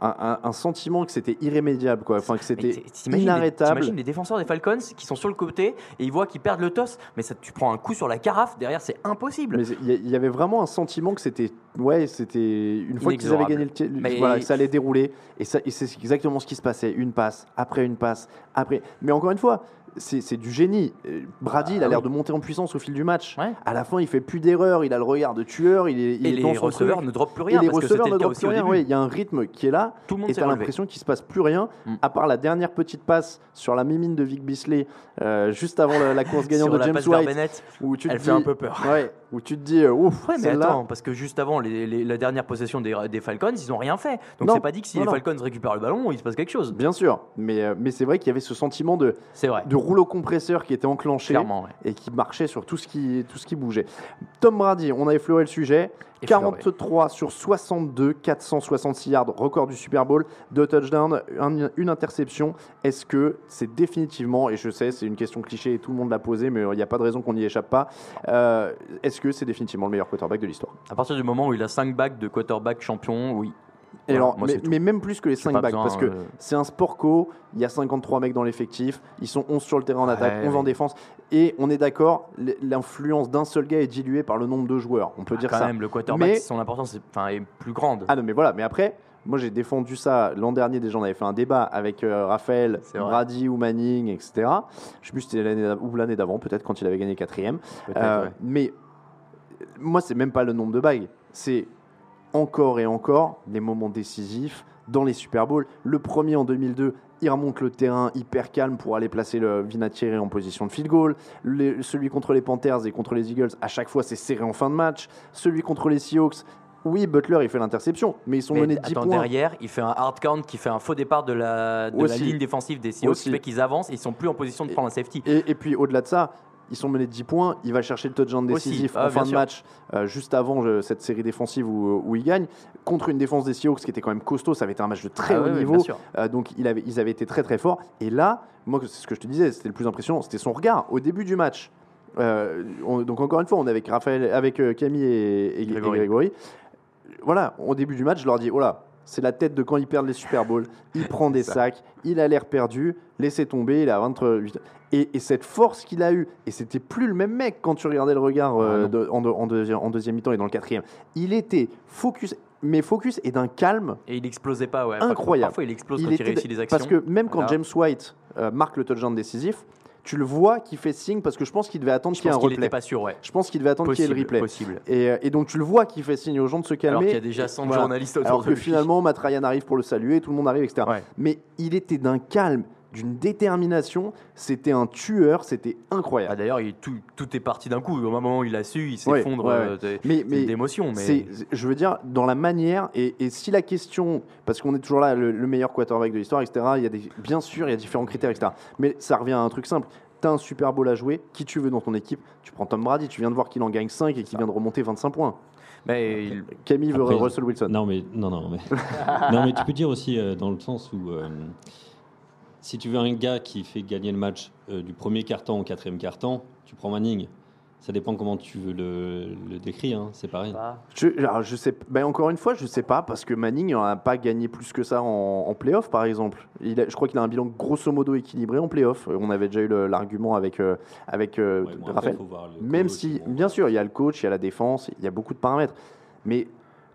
un, un- sentiment que c'était irrémédiable, quoi. Enfin, que c'était inarrêtable. T'imagines les défenseurs des Falcons qui sont sur le côté et ils voient qu'ils perdent le toss, mais ça, tu prends un coup sur la carafe derrière, c'est impossible. Il y, avait vraiment un sentiment que c'était, ouais, c'était une fois qu'ils avaient gagné le, Mais- voilà, que ça allait dérouler, et, ça, et c'est exactement ce qui se passait, une passe après une passe après. Mais encore une fois, c'est du génie. Euh, Brady, il a Ah l'air oui. de monter en puissance au fil du match. Ouais. À la fin, il fait plus d'erreurs, il a le regard de tueur, il est, il Et est dans les son receveurs truc. ne droppent plus Et rien les parce receveurs ne droppent plus rien. Il y a un rythme qui est là. Tout le monde Et t'as l'impression qu'il se passe plus rien, Mm. à part la dernière petite passe sur la mimine de Vic Bisley, euh, juste avant la, la course *laughs* gagnante de James White, Bennett, où tu te elle dis, fait un peu peur. Ouais, où tu te dis, euh, ouf, Ouais, mais attends, parce que juste avant les- les- la dernière possession des, des Falcons, ils n'ont rien fait. Donc c'est pas dit que si Non, les non. Falcons récupèrent le ballon, il se passe quelque chose. Bien sûr, mais, euh, mais c'est vrai qu'il y avait ce sentiment de, vrai. de rouleau compresseur qui était enclenché ouais. et qui marchait sur tout ce qui, tout ce qui bougeait. Tom Brady, on a effleuré le sujet. Effleuré. 43 sur 62, 466 yards, record du Super Bowl, deux touchdowns, un- une interception. Est-ce que c'est définitivement, et je sais, c'est une question cliché et tout le monde l'a posée, mais il n'y a pas de raison qu'on n'y échappe pas, euh, est-ce que c'est définitivement le meilleur quarterback de l'histoire? À partir du moment où il a 5 bacs de quarterback champion, oui. Et Voilà, alors, moi, mais, même plus que les J'ai 5 pas backs, besoin, parce que euh, c'est un sport co, il y a 53 mecs dans l'effectif, ils sont 11 sur le terrain en Ouais, attaque, 11 en ouais. défense, et on est d'accord, l'influence d'un seul gars est diluée par le nombre de joueurs, on peut dire Quand ça. même, le quarterback, Mais- son importance est, plus grande. Ah non, mais voilà, mais après, moi j'ai défendu ça l'an dernier, déjà on avait fait un débat avec euh, Raphaël. Brady ou Manning, etc. Je sais plus si c'était l'année d'av- ou l'année d'avant, peut-être quand il avait gagné quatrième. Euh, ouais. Mais moi, c'est même pas le nombre de bagues. C'est encore et encore les moments décisifs dans les Super Bowls. Le premier en 2002, il remonte le terrain hyper calme pour aller placer le Vinatieri en position de field goal. Le- celui contre les Panthers et contre les Eagles, à chaque fois, c'est serré en fin de match. Celui contre les Seahawks, oui, Butler, il fait l'interception, mais ils sont Mais menés de 10 attends, points. derrière, il fait un hard count qui fait un faux départ de la, de la Aussi. ligne défensive des Seahawks, qui fait qu'ils avancent et ils sont plus en position de prendre un safety. Et, et puis au-delà de ça, ils sont menés de 10 points. Il va chercher le touchdown décisif Ah, en fin de sûr. match, euh, juste avant euh, cette série défensive où, où il gagne, contre une défense des Seahawks qui était quand même costaud. Ça avait été un match de très Ah haut niveau. Euh, donc il avait, ils avaient été très très forts. Et là, moi, c'est ce que je te disais, c'était le plus impressionnant, c'était son regard au début du match. Euh, on- donc encore une fois, on est avec Raphaël, avec euh, Camille et, et- et. Grégory. Voilà, au début du match, je leur dis, oh là, c'est la tête de quand ils perdent les Super Bowls. Il *laughs* prend des sacs, il a l'air perdu, laissez tomber, il a 28. Et, et cette force qu'il a eue, et c'était plus le même mec quand tu regardais le regard euh, Ah de- en, deux- en deuxième, en deuxième mi-temps et dans le quatrième. Il était focus. mais Focus est d'un calme Et il explosait pas, ouais. Incroyable. Parfois, il explose Il quand il réussit des actions. Parce que même quand James White euh, marque le touchdown décisif, tu le vois qui fait signe parce que je pense qu'il devait attendre qu'il y ait un qu'il replay. était pas sûr, ouais. Je pense qu'il devait attendre qu'il y ait le replay. possible. Et, euh, et donc tu le vois qui fait signe aux gens de se calmer. Alors qu'il y a déjà 100 Voilà. journalistes autour Alors que finalement, Matt Ryan arrive pour le saluer, tout le monde arrive, etc. Ouais. Mais il était d'un calme, d'une détermination. C'était un tueur, c'était Ah, incroyable. D'ailleurs, il- tout, tout est parti d'un coup. Au moment où il a su, il s'effondre ouais, euh, ouais. Mais, mais d'émotion. Mais je veux dire, dans la manière, et, et si la question, parce qu'on est toujours là, le, le meilleur quarterback de l'histoire, etc., il y a des, bien sûr, il y a différents critères, etc. Mais ça revient à un truc simple. Tu as un Super Bowl à jouer, qui tu veux dans ton équipe? Tu prends Tom Brady, tu viens de voir qu'il en gagne 5 et qu'il vient de remonter 25 points. mais il- Camille veut Après, Russell Wilson. Non, mais, non, non, mais, *laughs* non, mais tu peux dire aussi euh, dans le sens où euh, si tu veux un gars qui fait gagner le match euh, du premier carton au quatrième carton, tu prends Manning. Ça dépend comment tu veux le, le décrire, hein, c'est pareil. Je, alors, je sais, ben encore une fois, je sais pas parce que Manning n'a pas gagné plus que ça en, en playoff, par exemple. Il a- je crois qu'il a un bilan grosso modo équilibré en playoff. Euh, On avait déjà eu l'argument avec euh, avec euh, Ouais, bon, après, Raphaël. Même si, bon. bien sûr, il y a le coach, il y a la défense, il y a beaucoup de paramètres. Mais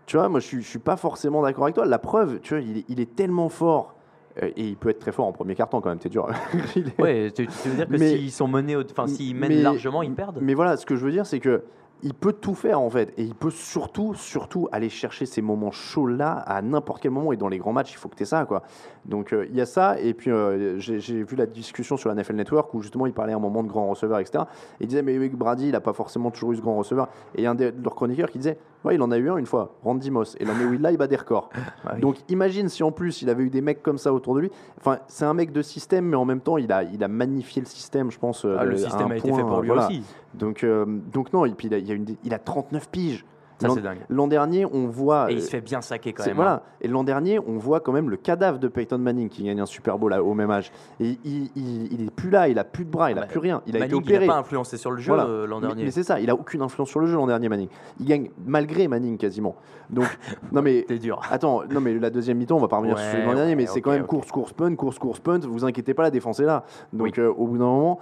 tu vois, moi, je suis, je suis pas forcément d'accord avec toi. La preuve, tu vois, il est tellement fort. Euh, et il peut être très fort en premier carton quand même, t'es dur. *laughs* Ouais, tu, tu veux dire que s'ils sont menés, enfin s'ils mènent mais- largement, ils perdent. Mais voilà, ce que je veux dire, c'est que il peut tout faire en fait, et il peut surtout, surtout aller chercher ces moments chauds là à n'importe quel moment. Et dans les grands matchs, il faut que tu aies ça, quoi. Donc euh, il y a ça, et puis euh, j'ai vu la discussion sur la NFL Network où justement il parlait à un moment de grand receveur, etc. Et il disait mais oui, Brady, il a pas forcément toujours eu ce grand receveur. Et il y a un de leurs chroniqueurs qui disait ouais, il en a eu un une fois, Randy Moss. Et l'année où il l'a, il bat des records. Ah oui. Donc imagine si en plus il avait eu des mecs comme ça autour de lui. Enfin, c'est un mec de système, mais en même temps il a, il a magnifié le système, je pense. Ah, euh, le à système a été point, fait pour lui voilà. aussi. Donc, euh, donc non, et puis il a, il, a une, il a 39 piges. Ça, L'an- c'est dingue. L'an dernier, on voit. Et il euh, se fait bien saquer quand même. Voilà. hein. Et l'an dernier, on voit quand même le cadavre de Peyton Manning qui gagne un Super Bowl au même âge. Et il, il, il est plus là, il a plus de bras, il a Bah, plus rien. Il a été opéré. il n'a pas influencé sur le jeu euh, l'an dernier. Mais, c'est ça, il a aucune influence sur le jeu l'an dernier, Manning. Il gagne malgré Manning quasiment. Donc, *laughs* non mais. T'es dur. Attends, non mais la deuxième mi-temps, on va pas revenir Ouais, sur l'an dernier, mais c'est quand même course, course, punt, course, course, punt. Vous inquiétez pas, la défense est là. Donc Oui. euh, au bout d'un moment,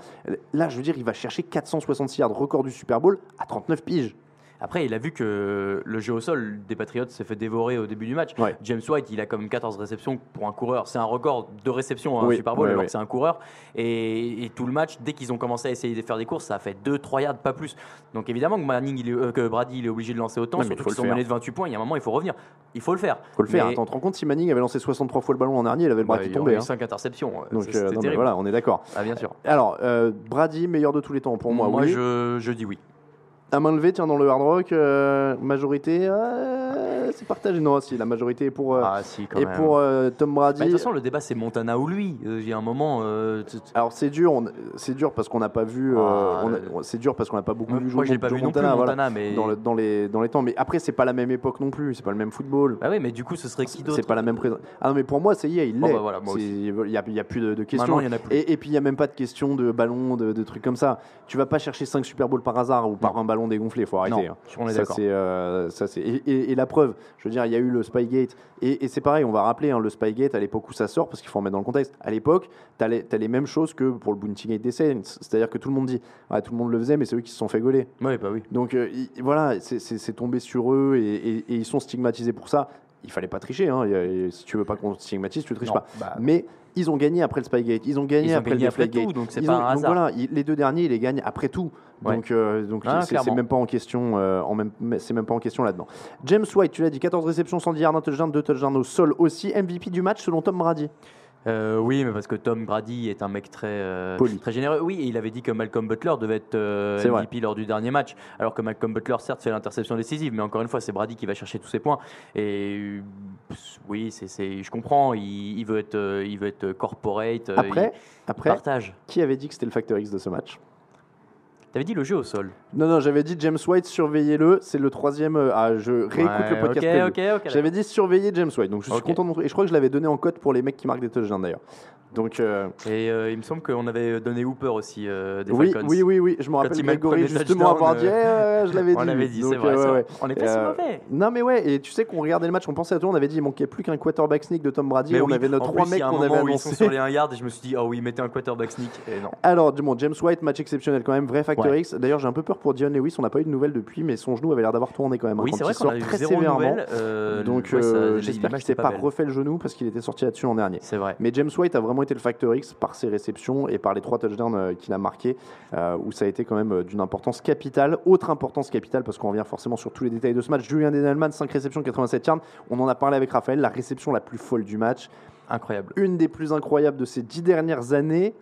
là, je veux dire, il va chercher 466 yards, record du Super Bowl, à 39 piges. Après, il a vu que le jeu au sol des Patriots s'est fait dévorer au début du match. Ouais. James White, il a comme 14 réceptions pour un coureur. C'est un record de réception à un Oui, Super Bowl ouais, alors ouais. que c'est un coureur. Et, et tout le match, dès qu'ils ont commencé à essayer de faire des courses, ça a fait 2-3 yards, pas plus. Donc évidemment que, Manning, il est- euh, que Brady il est obligé de lancer autant, il surtout qu'ils sont menés de 28 points. Il y a un moment, il faut revenir. Il faut le faire. Faut le faire. Mais- Attends, te rends compte si Manning avait lancé 63 fois le ballon l'an dernier, il avait le bras qui il tombait. aurait eu hein. 5 interceptions. Donc euh, non, voilà, on est d'accord. Ah, bien sûr. Alors, euh, Brady, meilleur de tous les temps pour moi. oui. je, je dis oui. À main levée, tiens, dans le Hard Rock, euh, majorité, euh, c'est partagé. Non, si, la majorité est pour, euh, Ah, si, quand et même. pour Tom Brady. Bah, de toute façon, le débat, c'est Montana ou lui. Il y a un moment. Alors c'est dur, on- c'est dur parce qu'on n'a pas vu, Ah, on c'est dur parce qu'on n'a pas beaucoup vu jouer plus, Montana, voilà, Montana, mais- dans, le- dans les dans les temps. Mais après c'est pas la même époque non plus, c'est pas le même football. Bah oui, mais du coup, ce serait qui d'autre C'est pas la même présence. Ah non, mais pour moi, ça y est, il Bon, l'est. bah voilà, moi C'est- aussi. Il y a, plus de, de questions. Maintenant, il y en a plus. Et, et puis, il n'y a même pas de question de ballon, de, de trucs comme ça. Tu vas pas chercher 5 Super Bowl par hasard ou par un ballon dégonflé, faut arrêter. Non, hein. on est ça, c'est, euh, ça, c'est- et, et- et la preuve, je veux dire, il y a eu le Spygate. Et, et c'est pareil, on va rappeler hein, le Spygate à l'époque où ça sort, parce qu'il faut en mettre dans le contexte. À l'époque, tu as, les mêmes choses que pour le Bountygate des Saints. C'est-à-dire que tout le monde dit, tout le monde le faisait, mais c'est eux qui se sont fait gauler. Ouais, bah oui. Donc euh, il- voilà, c'est- c'est c'est tombé sur eux et ils sont stigmatisés pour ça. Il fallait pas tricher. hein. Et si tu veux pas qu'on stigmatise, tu triches Non, pas. bah- Mais ils ont gagné après le Spygate. Ils ont gagné Ils ont après gagné le après tout, donc c'est pas ont- un donc hasard. voilà, ils- les deux derniers, ils les gagnent après tout. Ouais. Donc, euh, donc Ah, c'est- même pas en question. euh, en même, c'est même pas en question là-dedans. James White, tu l'as dit, 14 réceptions, 110 yards, un touchdown, 2 touchdowns au sol aussi. MVP du match selon Tom Brady. Euh, oui, mais parce que Tom Brady est un mec très, euh, très généreux. Oui, et il avait dit que Malcolm Butler devait être euh, vrai. Lors du dernier match. Alors que Malcolm Butler, certes, fait l'interception décisive, mais encore une fois, c'est Brady qui va chercher tous ses points. Et oui, c'est, je comprends. Il, il veut être, euh, il veut être corporate. Après, il, il après partage. qui avait dit que c'était le facteur X de ce match? T'avais dit le jeu au sol. Non, non, j'avais dit James White, surveillez-le. C'est le troisième. euh, ah, je réécoute Ouais, le podcast. ok, prévu. ok, ok, J'avais dit surveiller James White. Donc je suis content de. Et je crois que je l'avais donné en cote pour les mecs qui marquent des touchdowns d'ailleurs. Donc, euh, Et euh, il me semble qu'on avait donné Hooper aussi des oui, Falcons. oui, oui, oui, je me rappelle Grégory justement avoir dit, Eh, je *laughs* l'avais dit. on l'avait dit, c'est vrai, ouais, ouais. On pas si mauvais. Non, mais ouais, et tu sais qu'on regardait le match, on pensait à tout, on avait dit, il manquait plus qu'un quarterback sneak de Tom Brady, Mais on oui, avait nos trois mecs qu'on avait annoncés. sur les 1 yard et je me suis dit, oh oui, mettez un quarterback sneak. Et non. Alors, du James White, match exceptionnel quand même, vrai Ouais. D'ailleurs, j'ai un peu peur pour Dion Lewis, on n'a pas eu de nouvelles depuis, mais son genou avait l'air d'avoir tourné quand même. hein, Oui, c'est vrai qu'on a eu très zéro sévèrement. euh, Donc, ouais, euh, j'espère qu'il s'est pas refait le genou parce qu'il était sorti là-dessus l'an dernier. C'est vrai. Mais James White a vraiment été le facteur X par ses réceptions et par les trois touchdowns euh, qu'il a marqués, euh, où ça a été quand même d'une importance capitale. Autre importance capitale, parce qu'on revient forcément sur tous les détails de ce match. Julian Edelman, 5 réceptions, 87 yards. On en a parlé avec Raphaël, la réception la plus folle du match. Incroyable. Une des plus incroyables de ces dix dernières années.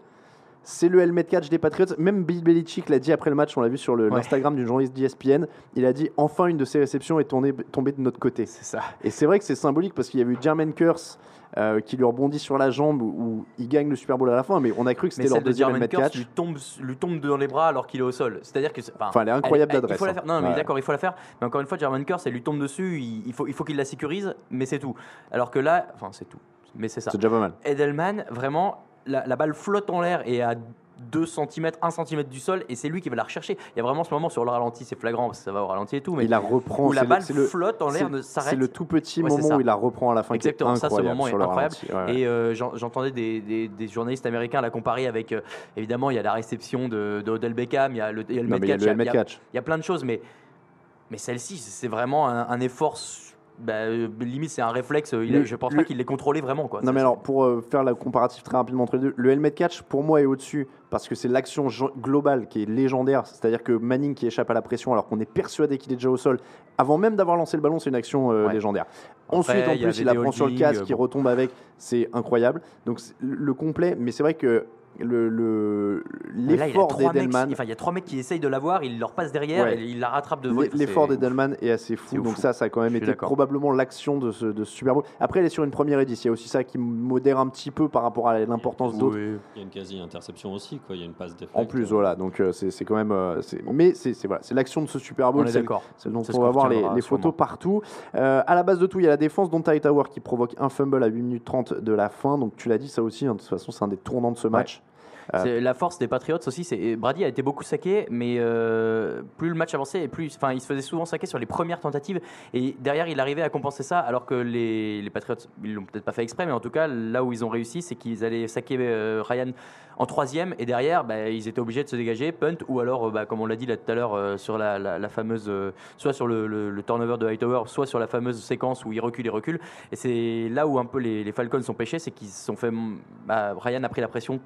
C'est le helmet catch des Patriots. Même Bill Belichick l'a dit après le match, on l'a vu sur le- Ouais. l'Instagram d'une journaliste d'ESPN. Il a dit enfin une de ces réceptions est tournée- tombée de notre côté. C'est ça. Et c'est vrai que c'est symbolique parce qu'il y a eu Jermaine Curse euh, qui lui rebondit sur la jambe où il gagne le Super Bowl à la fin, mais on a cru que c'était leur de deuxième Jermaine helmet Curse catch. lui tombe, lui tombe dans les bras alors qu'il est au sol. C'est-à-dire que. Enfin, elle est incroyable Il d'adresse, faut la hein. faire. Non, mais Ouais. d'accord, il faut la faire. Mais encore une fois, Jermaine Curse, elle lui tombe dessus. Il, il faut, il faut qu'il la sécurise, mais c'est tout. Alors que là, enfin, c'est tout. Mais c'est ça. C'est déjà pas mal. Edelman, vraiment, la, la balle flotte en l'air et à 2 cm, 1 cm du sol, et c'est lui qui va la rechercher. Il y a vraiment ce moment sur le ralenti, c'est flagrant, parce que ça va au ralenti et tout, mais il la reprend. où la balle le- flotte en l'air, s'arrête. C'est le tout petit Ouais, moment où il la reprend à la fin Exactement, qui est ça, ce moment est incroyable. ralenti. Ouais, ouais. Et euh, j'en- j'entendais des, des- des journalistes américains la comparer avec, euh, évidemment, il y a la réception de, de Odell Beckham, il y a le, il y a le Non, mais il y a catch, le helmet il y a- catch. il y a plein de choses, mais, mais celle-ci, c'est vraiment un, un effort. Bah, euh, limite, c'est un réflexe. il a- Le- je pense le- pas qu'il l'ait contrôlé vraiment. Quoi. Non mais alors pour euh, faire la comparative très rapidement entre les deux, le helmet catch pour moi est au-dessus parce que c'est l'action globale qui est légendaire, c'est-à-dire que Manning qui échappe à la pression alors qu'on est persuadé qu'il est déjà au sol avant même d'avoir lancé le ballon, c'est une action euh, Ouais. légendaire. Après, Ensuite en plus il la prend sur le casque, euh, qui retombe avec, c'est incroyable. Donc le complet, mais c'est vrai que le le- l'effort d'Edelman Enfin, il y a trois mecs qui essayent de l'avoir, il leur passe derrière Ouais. et il la rattrape de vol. L'e- L'effort d'Edelman est assez fou, donc fou. ça, ça a quand même été probablement l'action de ce, de ce Super Bowl. Après, elle est sur une première édition, il y a aussi ça qui modère un petit peu par rapport à l'importance d'autres. Il y a une quasi-interception aussi, quoi. Il y a une passe déflecte. En plus, voilà, donc euh, c'est c'est quand même. euh, c'est- mais c'est c'est- voilà, c'est l'action de ce Super Bowl. C'est- ce on va voir les, photos partout. Euh, à la base de tout, il y a la défense dont Tower qui provoque un fumble à 8 minutes 30 de la fin. Donc tu l'as dit, ça aussi, hein, de toute façon, c'est un des tournants de ce match. Euh, la force des Patriots aussi. C'est Brady a été beaucoup saqué, mais euh, plus le match avançait, et plus, enfin, il se faisait souvent saquer sur les premières tentatives, et derrière, il arrivait à compenser ça, alors que les, les Patriots, ils l'ont peut-être pas fait exprès, mais en tout cas, là où ils ont réussi, c'est qu'ils allaient saquer euh, Ryan en troisième, et derrière, bah, ils étaient obligés de se dégager, punt, ou alors, euh, bah, comme on l'a dit là tout à l'heure, sur la, la- fameuse, soit sur le, le- turnover de Hightower, soit sur la fameuse séquence où il recule et recule. Et c'est là où un peu les, les Falcons sont pêchés, c'est qu'ils se sont fait, bah, Ryan a pris la pression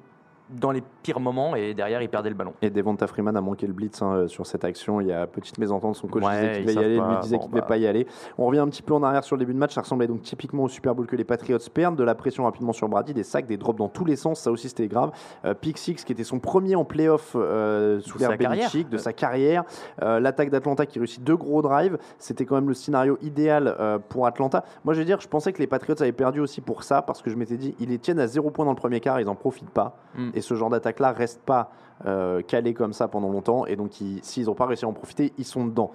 dans les pires moments et derrière il perdait le ballon. Et Devonta Freeman a manqué le blitz hein, sur cette action. Il y a petite mésentente. Son coach Ouais, disait qu'il y aller, pas. lui disait Bon, qu'il ne devait bah. pas y aller. On revient un petit peu en arrière sur le début de match. Ça ressemblait donc typiquement au Super Bowl que les Patriots perdent. De la pression rapidement sur Brady, des sacs, des drops dans tous les sens. Ça aussi, c'était grave. Euh, Pick Six qui était son premier en playoff euh, sous l'ère. Belichick, de sa carrière. Euh, L'attaque d'Atlanta qui réussit deux gros drives. C'était quand même le scénario idéal euh, pour Atlanta. Moi, je veux dire, je pensais que les Patriots avaient perdu aussi pour ça parce que je m'étais dit, ils les tiennent à zéro point dans le premier quart, ils n'en profitent pas. Mm. Et ce genre d'attaque-là reste pas euh, calé comme ça pendant longtemps. Et donc, ils- s'ils n'ont pas réussi à en profiter, ils sont dedans.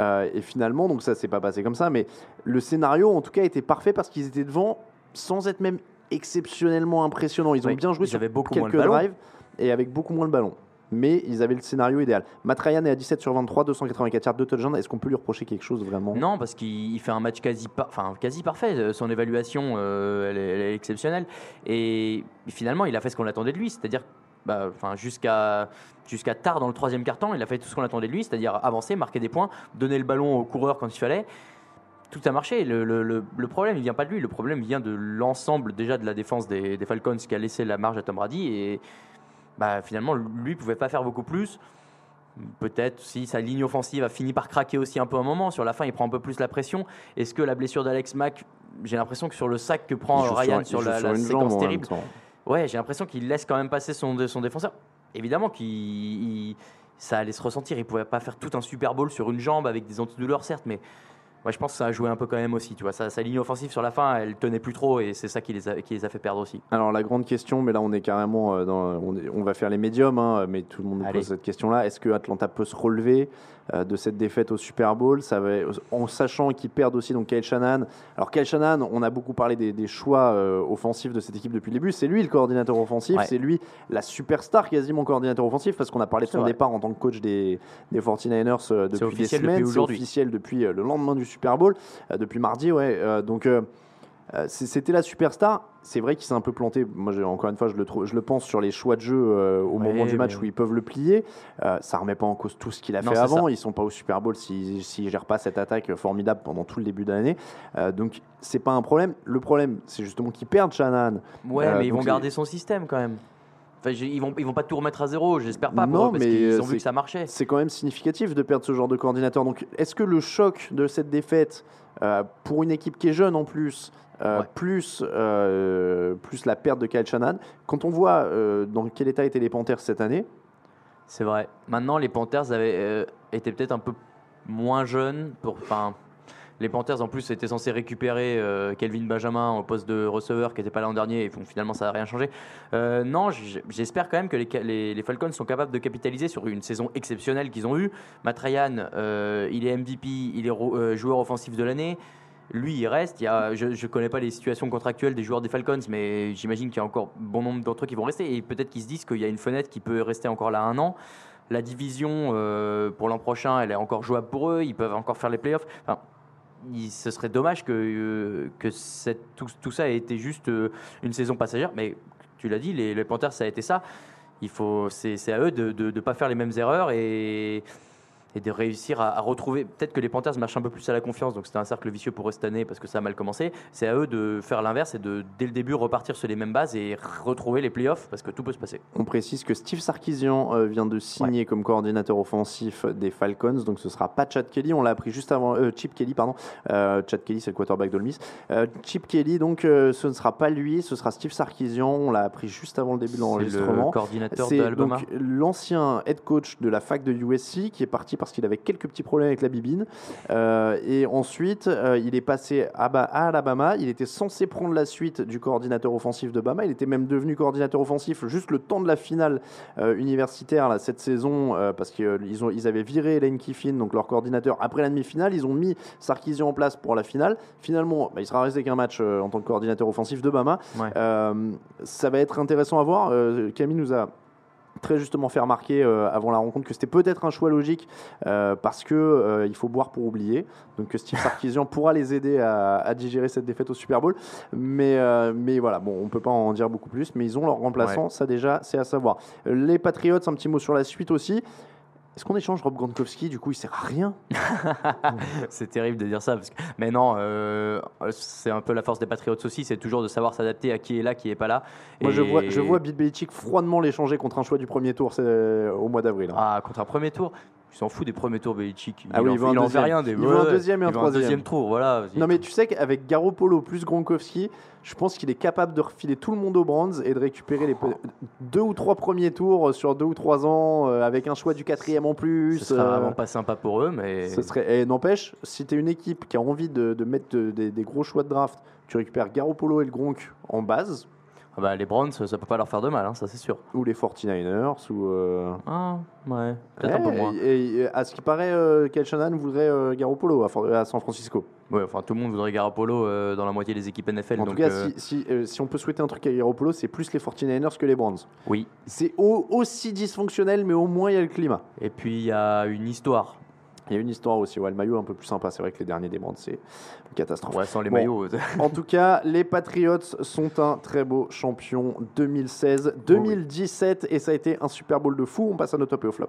Euh, et finalement, donc ça s'est pas passé comme ça. Mais le scénario, en tout cas, était parfait parce qu'ils étaient devant sans être même exceptionnellement impressionnants. Ils ont Oui, bien joué ils sur avaient beaucoup moins quelques drives et avec beaucoup moins le ballon. Mais ils avaient le scénario idéal. Matt Ryan est à 17 sur 23, 284 yards, 2 touchdowns. Est-ce qu'on peut lui reprocher quelque chose vraiment? Non, parce qu'il il fait un match quasi, enfin, quasi parfait. Euh, Son évaluation, euh, elle, est, elle est exceptionnelle. Et finalement, il a fait ce qu'on attendait de lui, c'est-à-dire bah, enfin, jusqu'à jusqu'à tard dans le troisième quart-temps, il a fait tout ce qu'on attendait de lui, c'est-à-dire avancer, marquer des points, donner le ballon au coureur quand il fallait. Tout a marché. Le, problème, il vient pas de lui. Le problème vient de l'ensemble déjà de la défense des, Falcons qui a laissé la marge à Tom Brady. Bah, finalement, lui pouvait pas faire beaucoup plus. Peut-être si sa ligne offensive a fini par craquer aussi un peu un moment. Sur la fin, il prend un peu plus la pression. Est-ce que la blessure d'Alex Mack, j'ai l'impression que sur le sac que prend Ryan sur, la, sur la séquence terrible, ouais, j'ai l'impression qu'il laisse quand même passer son, son défenseur. Évidemment qu'il il- ça allait se ressentir. Il pouvait pas faire tout un Super Bowl sur une jambe avec des antidouleurs, certes, mais ouais, je pense que ça a joué un peu quand même aussi. Tu vois, sa, sa ligne offensive sur la fin, elle tenait plus trop et c'est ça qui les, a, qui les a fait perdre aussi. Alors la grande question, mais là on est carrément euh, dans, on, est- on va faire les médiums, hein, mais tout le monde nous pose cette question-là. Est-ce que Atlanta peut se relever? De cette défaite au Super Bowl, ça va, en sachant qu'ils perdent aussi donc Kyle Shanahan. Alors Kyle Shanahan, on a beaucoup parlé des, des choix euh, offensifs de cette équipe depuis le début. C'est lui le coordinateur offensif, Ouais. c'est lui la superstar quasiment coordinateur offensif parce qu'on a parlé de son vrai. départ en tant que coach des, des 49ers euh, depuis des semaines. C'est officiel depuis euh, le lendemain du Super Bowl, euh, depuis mardi, ouais. Euh, donc euh, euh, c'était la superstar. C'est vrai qu'il s'est un peu planté. Moi, encore une fois, je le, trouve- je le pense sur les choix de jeu euh, au Ouais, moment du match où ils peuvent le plier. Euh, ça remet pas en cause tout ce qu'il a Non, fait avant. ça. Ils sont pas au Super Bowl s'ils s'ils gèrent pas cette attaque formidable pendant tout le début de l'année. Euh, donc, c'est pas un problème. Le problème, c'est justement qu'ils perdent Shanahan. Ouais, Euh, mais ils vont garder son système quand même. Enfin, ils vont ils vont pas tout remettre à zéro, j'espère pas pour Non, eux, parce qu'ils euh, ont vu que ça marchait. C'est quand même significatif de perdre ce genre de coordinateur. Donc, est-ce que le choc de cette défaite, euh, pour une équipe qui est jeune en plus, euh, Ouais. plus, euh, plus la perte de Kyle Shanahan, quand on voit euh, dans quel état étaient les Panthers cette année, C'est vrai. Maintenant, les Panthers avaient été peut-être un peu moins jeunes. Pour, les Panthers, en plus, étaient censés récupérer Kelvin Benjamin au poste de receveur qui n'était pas là l'an dernier. Et finalement, ça n'a rien changé. Non, j'espère quand même que les, les- les Falcons sont capables de capitaliser sur une saison exceptionnelle qu'ils ont eue. Matt Ryan, il est MVP, il est joueur offensif de l'année. Lui, il reste. Il y a, je ne connais pas les situations contractuelles des joueurs des Falcons, mais j'imagine qu'il y a encore bon nombre d'entre eux qui vont rester. Et peut-être qu'ils se disent qu'il y a une fenêtre qui peut rester encore là un an. La division euh, pour l'an prochain, elle est encore jouable pour eux. Ils peuvent encore faire les playoffs. Enfin, ce serait dommage que, euh, que tout, ça ait été juste euh, une saison passagère. Mais tu l'as dit, les, Panthers, ça a été ça. Il faut, c'est, c'est à eux de ne pas faire les mêmes erreurs et, et de réussir à, à retrouver. Peut-être que les Panthers marchent un peu plus à la confiance, donc c'était un cercle vicieux pour eux cette année parce que ça a mal commencé. C'est à eux de faire l'inverse et de, dès le début, repartir sur les mêmes bases et retrouver les playoffs parce que tout peut se passer. on précise que Steve Sarkisian euh, vient de signer comme coordinateur offensif des Falcons, donc ce sera pas Chad Kelly, on l'a appris juste avant, euh, Chip Kelly, pardon. Euh, Chad Kelly, c'est le quarterback d'Ole Miss. Euh, Chip Kelly, donc ce ne sera pas lui, ce sera Steve Sarkisian, on l'a appris juste avant le début de C'est l'enregistrement. le coordinateur C'est d'Alabama. donc l'ancien head coach de la fac de USC qui est parti parce qu'il avait quelques petits problèmes avec la bibine. Euh, et ensuite, euh, il est passé à, Ba- à Alabama. Il était censé prendre la suite du coordinateur offensif de Bama. Il était même devenu coordinateur offensif juste le temps de la finale euh, universitaire là, cette saison parce qu'ils ont ils avaient viré Lane Kiffin, donc leur coordinateur, après la demi-finale. Ils ont mis Sarkisian en place pour la finale. Finalement, bah, il sera resté qu'un match en tant que coordinateur offensif de Bama. Ouais. Ça va être intéressant à voir. Camille nous a très justement fait remarquer euh, avant la rencontre que c'était peut-être un choix logique euh, parce que euh, il faut boire pour oublier. Donc que Steve Sarkisian *laughs* pourra les aider à, à digérer cette défaite au Super Bowl. Mais, mais voilà, bon, on peut pas en dire beaucoup plus. Mais ils ont leur remplaçant, ça déjà, c'est à savoir. Les Patriots, un petit mot sur la suite aussi. Est-ce qu'on échange Rob Gronkowski Du coup, il sert à rien. *laughs* c'est terrible de dire ça. Parce que... Mais non, euh, c'est un peu la force des Patriots aussi, c'est toujours de savoir s'adapter à qui est là, qui est pas là. Moi, je vois, je vois Bill Belichick froidement l'échanger contre un choix du premier tour c'est, au mois d'avril. hein. Ah, contre un premier tour Il s'en fout des premiers tours, Belichick. Ah oui, en, il en fait rien des Il veut un ouais, deuxième et un troisième. deuxième tour, voilà. Non mais tu sais qu'avec Garoppolo plus Gronkowski, je pense qu'il est capable de refiler tout le monde aux Brands et de récupérer les pe- deux ou trois premiers tours sur deux ou trois ans euh, avec un choix du quatrième en plus. Ce serait euh, vraiment pas sympa pour eux, mais. ce serait. Et n'empêche, si tu es une équipe qui a envie de, de mettre de- des, des gros choix de draft, tu récupères Garoppolo et le Gronk en base, Ah bah, les Browns, ça peut pas leur faire de mal, hein, ça c'est sûr. ou les 49ers, ou. euh, Ah, ouais, peut-être un ouais, peu moins. Et, et à ce qui paraît, euh, Kyle Shanahan voudrait euh, Garoppolo à, For- à San Francisco. Ouais, enfin, tout le monde voudrait Garoppolo euh, dans la moitié des équipes NFL. En donc, tout cas, euh, si, si, euh, si on peut souhaiter un truc à Garoppolo, c'est plus les 49ers que les Browns. Oui. C'est au- aussi dysfonctionnel, mais au moins il y a le climat. Et puis, il y a une histoire. Il y a une histoire aussi. Ouais, le maillot est un peu plus sympa. C'est vrai que les derniers des c'est une catastrophe. Ouais, sans les Bon. maillots. *laughs* En tout cas, les Patriots sont un très beau champion 2016, 2017, et ça a été un Super Bowl de fou. On passe à nos top et au flop.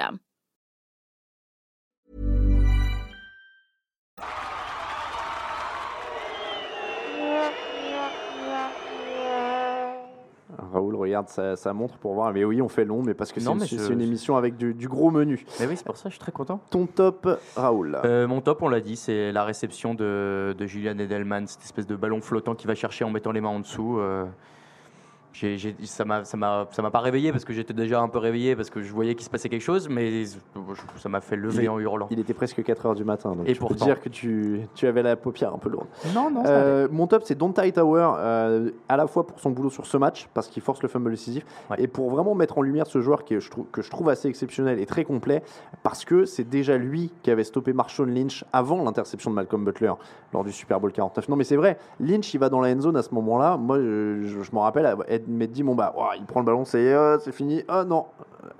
Raoul regarde sa, sa montre pour voir. Mais oui, on fait long, mais parce que c'est une, je- émission avec du, du gros menu. Mais oui, c'est pour ça, je suis très content. Ton top, Raoul. Euh, mon top, on l'a dit, c'est la réception de, de Julian Edelman, cette espèce de ballon flottant qui va chercher en mettant les mains en dessous. euh, j'ai- j'ai- ça m'a ça pas réveillé parce que j'étais déjà un peu réveillé parce que je voyais qu'il se passait quelque chose, mais ça m'a fait lever est- en hurlant. Il était presque 4h du matin, donc Et pourtant. dire que tu, tu avais la paupière un peu lourde. Non, non, Euh, mon top, c'est Don't Tower, euh, à la fois pour son boulot sur ce match, parce qu'il force le fumble décisif, et pour vraiment mettre en lumière ce joueur qui est- je trouve, que je trouve assez exceptionnel et très complet, parce que c'est déjà lui qui avait stoppé Marshawn Lynch avant l'interception de Malcolm Butler lors du Super Bowl 49. Non, mais c'est vrai, Lynch, il va dans la end zone à ce moment-là. Moi, je, je- je m'en rappelle, Ed m'être dit, bon, bah, ouah, il prend le ballon, c'est euh, c'est fini. Oh non,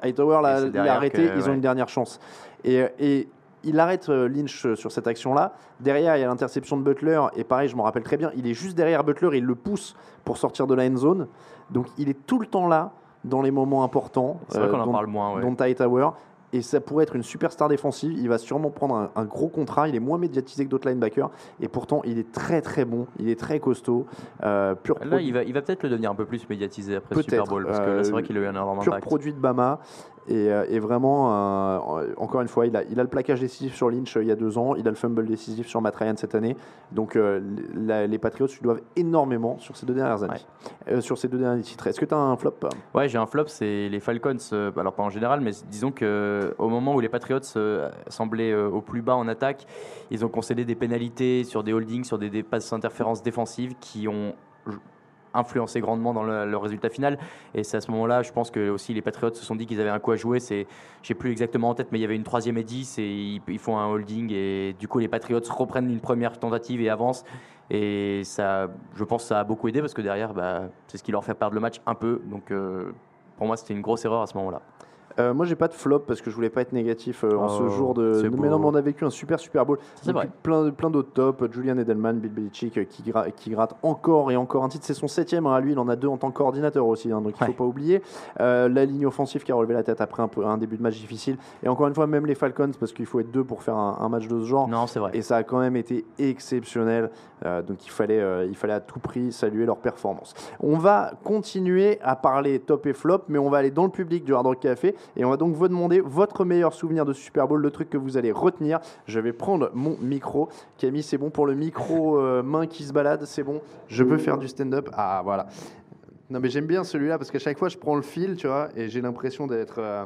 Hightower l'a l'a derrière arrêté, que- ils ont une dernière chance. Et, et il arrête euh, Lynch euh, sur cette action-là. Derrière, il y a l'interception de Butler. Et pareil, je me rappelle très bien, il est juste derrière Butler il le pousse pour sortir de la end zone. Donc il est tout le temps là dans les moments importants. C'est vrai qu'on en dont- parle moins, ouais. dont. Et ça pourrait être une superstar défensive. Il va sûrement prendre un, un gros contrat. Il est moins médiatisé que d'autres linebackers. Et pourtant, il est très très bon. Il est très costaud. Euh, pur Là, il va, il va peut-être le devenir un peu plus médiatisé après le. Super Bowl, parce que là, c'est vrai qu'il a eu un énorme pur impact. produit de Bama. Et, euh, et vraiment, euh, encore une fois, il a, il a le plaquage décisif sur Lynch euh, il y a deux ans. Il a le fumble décisif sur Matt Ryan cette année. Donc la- les Patriots lui doivent énormément sur ces deux dernières années. Sur ces deux derniers titres. Est-ce que tu as un flop Ouais, j'ai un flop, c'est les Falcons. alors pas en général, mais disons que au moment où les Patriots semblaient au plus bas en attaque, ils ont concédé des pénalités sur des holdings, sur des, des passes interférences défensives qui ont influencé grandement dans le, résultat final. Et c'est à ce moment-là, je pense que aussi les Patriots se sont dit qu'ils avaient un coup à jouer. C'est, j'ai plus exactement en tête, mais il y avait une troisième et 10 et ils, ils font un holding et du coup les Patriots reprennent une première tentative et avancent. Et ça, je pense que ça a beaucoup aidé parce que derrière, bah, c'est ce qui leur fait perdre le match un peu. Donc euh, pour moi, c'était une grosse erreur à ce moment-là. Euh, moi, j'ai pas de flop parce que je voulais pas être négatif euh, en ce Oh, jour de. Mais non, mais on a vécu un super Super Bowl. C'est vrai. Plein, plein d'autres tops. Julian Edelman, Bill Belichick euh, qui, gra- qui gratte encore et encore un titre. C'est son septième hein, à lui. Il en a deux en tant que coordinateur aussi. hein, donc il faut pas oublier. Euh, la ligne offensive qui a relevé la tête après un, peu, un début de match difficile. Et encore une fois, même les Falcons parce qu'il faut être deux pour faire un, un match de ce genre. Non, c'est vrai. Et ça a quand même été exceptionnel. Donc il fallait, il fallait à tout prix saluer leur performance. On va continuer à parler top et flop, mais on va aller dans le public du Hard Rock Café et on va donc vous demander votre meilleur souvenir de Super Bowl, le truc que vous allez retenir. Je vais prendre mon micro. Camille, c'est bon pour le micro euh, main qui se balade, c'est bon. Je peux faire du stand-up. Ah voilà. Non mais j'aime bien celui-là parce qu'à chaque fois je prends le fil, tu vois, et j'ai l'impression d'être. euh,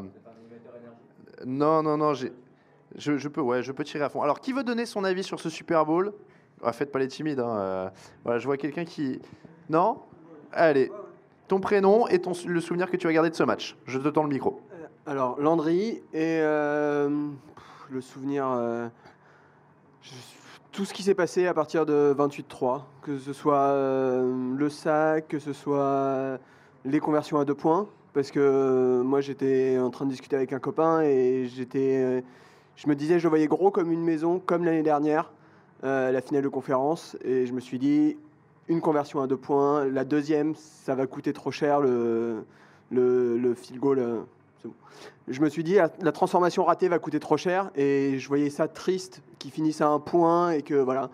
Non non non, j'ai. Je, peux, ouais, je peux tirer à fond. Alors, qui veut donner son avis sur ce Super Bowl? Ah, Faites pas les timides. hein, euh, voilà, je vois quelqu'un qui. Non? Allez, ton prénom et ton, le souvenir que tu vas garder de ce match. Je te tends le micro. Alors, Landry et euh, le souvenir. euh, tout ce qui s'est passé à partir de 28-3, que ce soit euh, le sac, que ce soit les conversions à deux points, parce que moi j'étais en train de discuter avec un copain et j'étais, je me disais je voyais gros comme une maison, comme l'année dernière, la finale de conférence, et je me suis dit une conversion à deux points, la deuxième ça va coûter trop cher le, le, le goal. Bon. Je me suis dit, la, transformation ratée va coûter trop cher et je voyais ça triste, qu'ils finissent à un point et que voilà.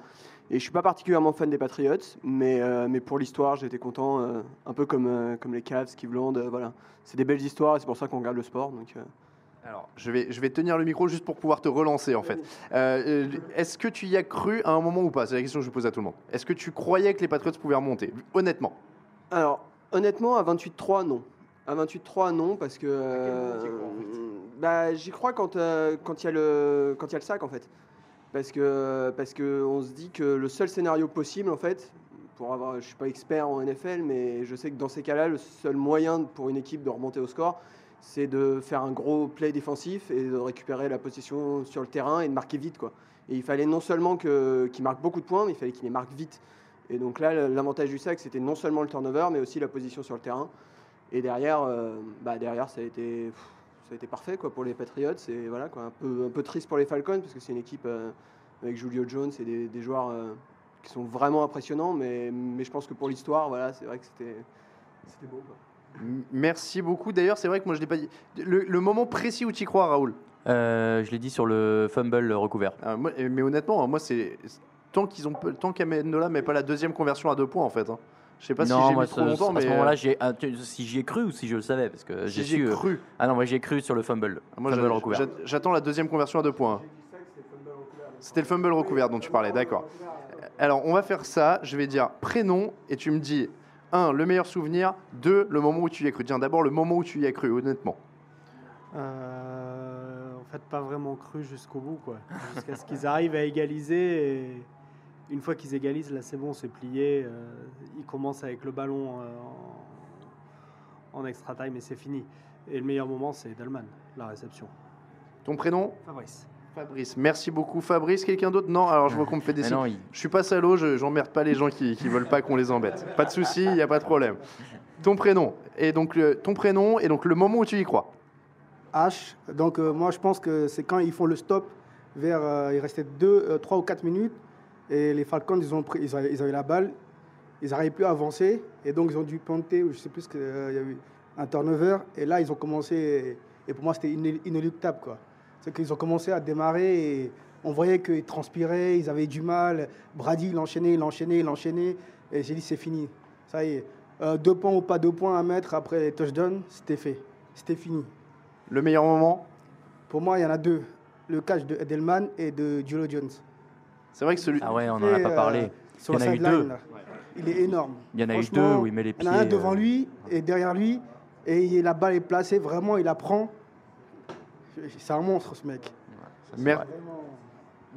Et je suis pas particulièrement fan des Patriots, mais, euh, mais pour l'histoire, j'étais content, euh, un peu comme, euh, comme les Cavs, Cleveland, voilà. C'est des belles histoires et c'est pour ça qu'on regarde le sport. Donc, Alors, je vais, je vais tenir le micro juste pour pouvoir te relancer en fait. Euh, Est-ce que tu y as cru à un moment ou pas? C'est la question que je pose à tout le monde. Est-ce que tu croyais que les Patriots pouvaient remonter? Honnêtement. Alors, honnêtement, à 28-3, non. À 28-3, non, parce que. euh, bah, J'y crois quand euh, quand il y, a le- quand il y a le sac, en fait. Parce que parce que on se dit que le seul scénario possible, en fait, pour avoir, je suis pas expert en NFL, mais je sais que dans ces cas-là, le seul moyen pour une équipe de remonter au score, c'est de faire un gros play défensif et de récupérer la position sur le terrain et de marquer vite. Quoi. Et il fallait non seulement que- qu'il marque beaucoup de points, mais il fallait qu'il les marque vite. Et donc là, l'avantage du sac, c'était non seulement le turnover, mais aussi la position sur le terrain. Et derrière, euh, bah derrière ça, a été, pff, ça a été parfait quoi, pour les Patriots. Et voilà, quoi, un, peu, un peu triste pour les Falcons, parce que c'est une équipe euh, avec Julio Jones et des, des joueurs euh, qui sont vraiment impressionnants. Mais, mais je pense que pour l'histoire, voilà, c'est vrai que c'était c'était beau. quoi. Merci beaucoup. D'ailleurs, c'est vrai que moi, je l'ai pas dit. Le, le moment précis où tu y crois, Raoul? Euh, je l'ai dit sur le fumble recouvert. Ah, moi- Mais honnêtement, moi, c'est. Tant qu'ils ont, tant qu'Amendola met pas la deuxième conversion à deux points, en fait. hein. Je sais pas si non, j'ai moi, mis trop ce- longtemps, à mais. ce euh, moment-là, j'ai- ah, tu- si j'y ai cru ou si je le savais, parce que Si j'ai j'y ai su, euh, cru. Ah non, moi j'ai cru sur le fumble. Moi, recouvert. j'a- j'attends la deuxième conversion à deux points. C'était le fumble recouvert dont tu parlais, d'accord. Alors, on va faire ça. Je vais dire prénom et tu me dis un, le meilleur souvenir, deux, le moment où tu y as cru. Tiens, d'abord le moment où tu y as cru, honnêtement. Euh, en fait, pas vraiment cru jusqu'au bout, quoi. Jusqu'à ce qu'ils arrivent à égaliser. Et une fois qu'ils égalisent, là, c'est bon, c'est plié. Euh, ils commencent avec le ballon euh, en, en extra time et c'est fini. Et le meilleur moment, c'est Delman, la réception. Ton prénom? Fabrice. Fabrice. Merci beaucoup, Fabrice. Quelqu'un d'autre? Non, alors je vois qu'on me fait *laughs* des signes. non, il- Je suis pas salaud, je j'emmerde pas les gens qui, qui veulent pas qu'on les embête. Pas de souci, il n'y a pas de problème. Ton prénom et donc le, ton prénom et donc le moment où tu y crois. H. Donc euh, moi je pense que c'est quand ils font le stop vers euh, il restait 2 3 ou 4 minutes et les Falcons ils ont pris ils avaient, ils avaient la balle, ils n'arrivaient plus à avancer et donc ils ont dû planter je sais plus qu'il y a eu un turnover et là ils ont commencé et pour moi c'était iné- inéluctable quoi. C'est qu'ils ont commencé à démarrer et on voyait qu'ils transpiraient, ils avaient du mal. Brady il enchaînait, il enchaînait, il enchaînait et j'ai dit c'est fini. Ça y est. Euh, deux points ou pas deux points à mettre après les touchdowns, c'était fait. C'était fini. Le meilleur moment? Pour moi, il y en a deux. Le catch de Edelman et de Julio Jones. C'est vrai que celui. Ah ouais, on en a pas euh, parlé. sur Il y en a eu deux. là. Il est énorme. Il y en a eu deux où il met les Il y en a un pieds, devant euh, lui et derrière lui. Et la balle est placée. Vraiment, il la prend. C'est un monstre, ce mec. Mer-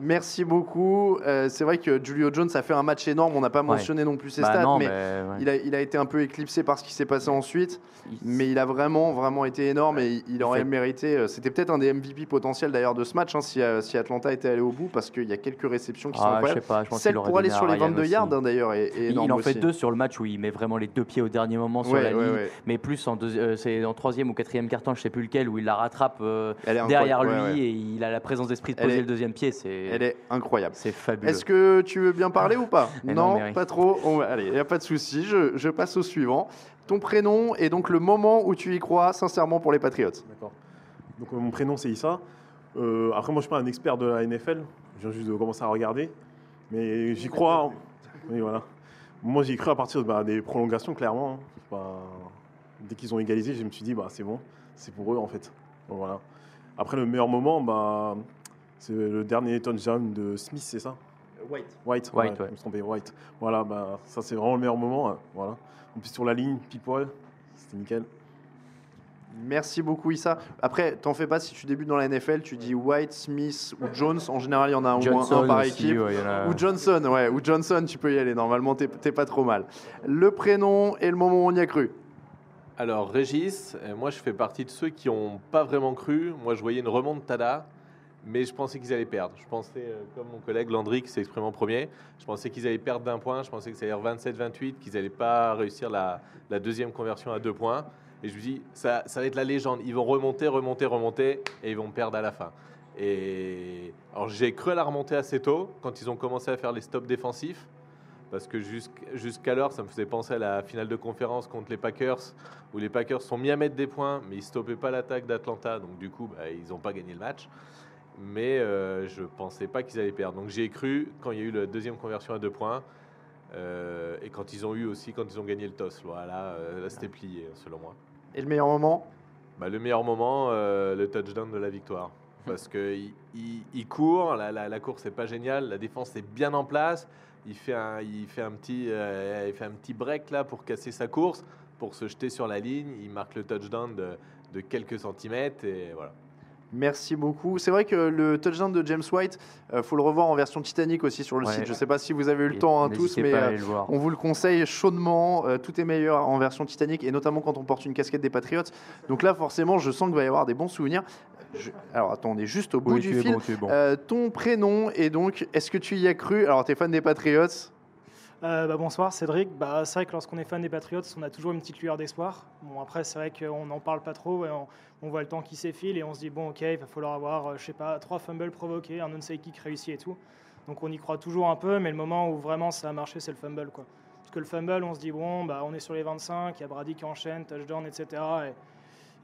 Merci beaucoup. Euh, c'est vrai que Julio Jones a fait un match énorme. On n'a pas Ouais. mentionné non plus ses Bah stats, non, mais, mais, ouais. il, a, il a été un peu éclipsé par ce qui s'est passé ensuite. Mais il a vraiment, vraiment été énorme et il, il aurait fait- mérité. euh, C'était peut-être un des MVP potentiels d'ailleurs de ce match hein, si, euh, si Atlanta était allé au bout parce qu'il y a quelques réceptions qui sont Ah, je incroyables. sais pas, je pense Celle pour aller sur les Ryan 22 aussi. yards hein, d'ailleurs est, est Il- énorme il en fait aussi. deux sur le match où il met vraiment les deux pieds au dernier moment sur Ouais, la ligne, mais plus en deux- euh, c'est en troisième ou quatrième carton, je sais plus lequel, où il la rattrape euh, derrière lui et il a la présence d'esprit de poser le deuxième pied. C'est Elle est incroyable. c'est fabuleux. Est-ce que tu veux bien parler ou pas Eh non, pas trop. On Allez, il n'y a pas de souci. Je, je passe au suivant. Ton prénom et donc le moment où tu y crois sincèrement pour les Patriots. D'accord. Donc euh, mon prénom c'est Issa. Euh, après moi je suis pas un expert de la NFL. Je viens juste de commencer à regarder. Mais j'y crois. *laughs* Oui voilà. Moi j'y cru à partir bah, des prolongations clairement. hein. Bah, dès qu'ils ont égalisé, je me suis dit bah c'est bon, c'est pour eux en fait. Donc, voilà. Après le meilleur moment, bah, c'est le dernier touchdown de Smith, c'est ça White. White, White, ouais, ouais. je me White. Voilà, bah, ça c'est vraiment le meilleur moment. hein. Voilà. En plus sur la ligne, people, c'était nickel. Merci beaucoup Issa. Après, t'en fais pas si tu débutes dans la NFL, tu dis White, Smith ou Jones. En général, il y en a au moins Johnson un par aussi, équipe. ouais, a- Ou Johnson, ouais. Ou Johnson, tu peux y aller. Normalement, t'es t'es pas trop mal. Le prénom et le moment où on y a cru. Alors, Régis, euh, moi je fais partie de ceux qui n'ont pas vraiment cru. Moi je voyais une remontada, mais je pensais qu'ils allaient perdre. Je pensais, euh, comme mon collègue Landry qui s'est exprimé en premier, je pensais qu'ils allaient perdre d'un point. Je pensais que ça allait être 27-28, qu'ils n'allaient pas réussir la, deuxième conversion à deux points. Et je me dis, ça, ça va être la légende. Ils vont remonter, remonter, remonter, et ils vont perdre à la fin. Et alors j'ai cru à la remontée assez tôt, quand ils ont commencé à faire les stops défensifs. Parce que jusqu'- jusqu'alors, ça me faisait penser à la finale de conférence contre les Packers, où les Packers sont mis à mettre des points, mais ils stoppaient pas l'attaque d'Atlanta, donc du coup, bah, ils n'ont pas gagné le match. Mais euh, je pensais pas qu'ils allaient perdre. Donc j'ai cru quand il y a eu la deuxième conversion à deux points, euh, et quand ils ont eu aussi, quand ils ont gagné le toss. Voilà, euh, là c'était plié, selon moi. Et le meilleur moment? Bah, le meilleur moment, euh, le touchdown de la victoire. Parce qu'il il, il court, la, la, la course n'est pas géniale, la défense est bien en place. Il fait un, il fait un, petit, il fait un petit break là pour casser sa course, pour se jeter sur la ligne. Il marque le touchdown de, de quelques centimètres et voilà. Merci beaucoup. C'est vrai que le touchdown de James White, il faut le revoir en version Titanic aussi sur le Ouais. site. Je ne sais pas si vous avez eu le Et temps hein, tous, mais euh, on vous le conseille chaudement. Euh, tout est meilleur en version Titanic et notamment quand on porte une casquette des Patriots. Donc là, forcément, je sens qu'il va y avoir des bons souvenirs. Je- Alors attendez, juste au bout Oui, du fil, bon, bon. euh, ton prénom et donc, est-ce que tu y as cru? Alors, tu es fan des Patriots? Euh, bah, bonsoir Cédric. Bah, c'est vrai que lorsqu'on est fan des Patriots, on a toujours une petite lueur d'espoir. Bon, après, c'est vrai qu'on n'en parle pas trop. et on, voit le temps qui s'effile et on se dit, bon, ok, il va falloir avoir, euh, je sais pas, trois fumbles provoqués, un onside kick réussi et tout. Donc on y croit toujours un peu, mais le moment où vraiment ça a marché, c'est le fumble. Quoi. Parce que le fumble, on se dit, bon, bah, on est sur les 25, il y a Brady qui enchaîne, touchdown, etc.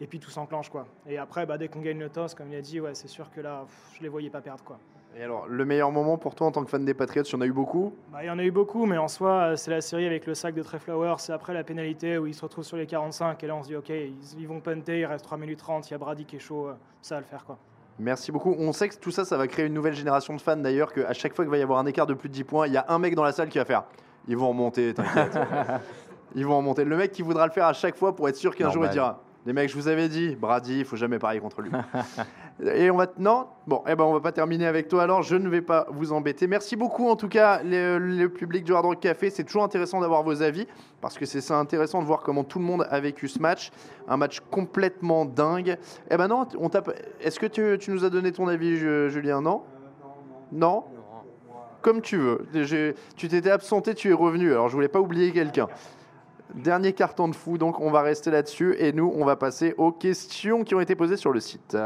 Et, et puis tout s'enclenche. quoi. Et après, bah, dès qu'on gagne le toss, comme il a dit, ouais, c'est sûr que là, pff, je les voyais pas perdre. quoi. Et alors, le meilleur moment pour toi en tant que fan des Patriots, il y en a eu beaucoup Bah, il y en a eu beaucoup, mais en soi, euh, c'est la série avec le sac de Trey Flowers. C'est après la pénalité où ils se retrouvent sur les 45. Et là, on se dit, OK, ils, ils vont punter, il reste 3 minutes 30. Il y a Brady qui est chaud. euh, Ça va le faire, quoi. Merci beaucoup. On sait que tout ça, ça va créer une nouvelle génération de fans d'ailleurs, qu'à chaque fois qu'il va y avoir un écart de plus de 10 points, il y a un mec dans la salle qui va faire Ils vont remonter, t'inquiète. *laughs* Ils vont remonter. Le mec qui voudra le faire à chaque fois pour être sûr qu'un jour il dira Les mecs, je vous avais dit, Brady, il faut jamais parier contre lui. *laughs* Et on va. Non? Bon, eh ben, on va pas terminer avec toi alors, je ne vais pas vous embêter. Merci beaucoup en tout cas, le, le public du Hard Rock Café. C'est toujours intéressant d'avoir vos avis parce que c'est ça intéressant de voir comment tout le monde a vécu ce match. Un match complètement dingue. Eh ben non, on tape. Est-ce que tu, tu nous as donné ton avis, Ju- Julien? Non? Non Comme tu veux. Tu t'étais absenté, tu es revenu. Alors je voulais pas oublier quelqu'un. Dernier carton de fou, donc on va rester là-dessus et nous on va passer aux questions qui ont été posées sur le site.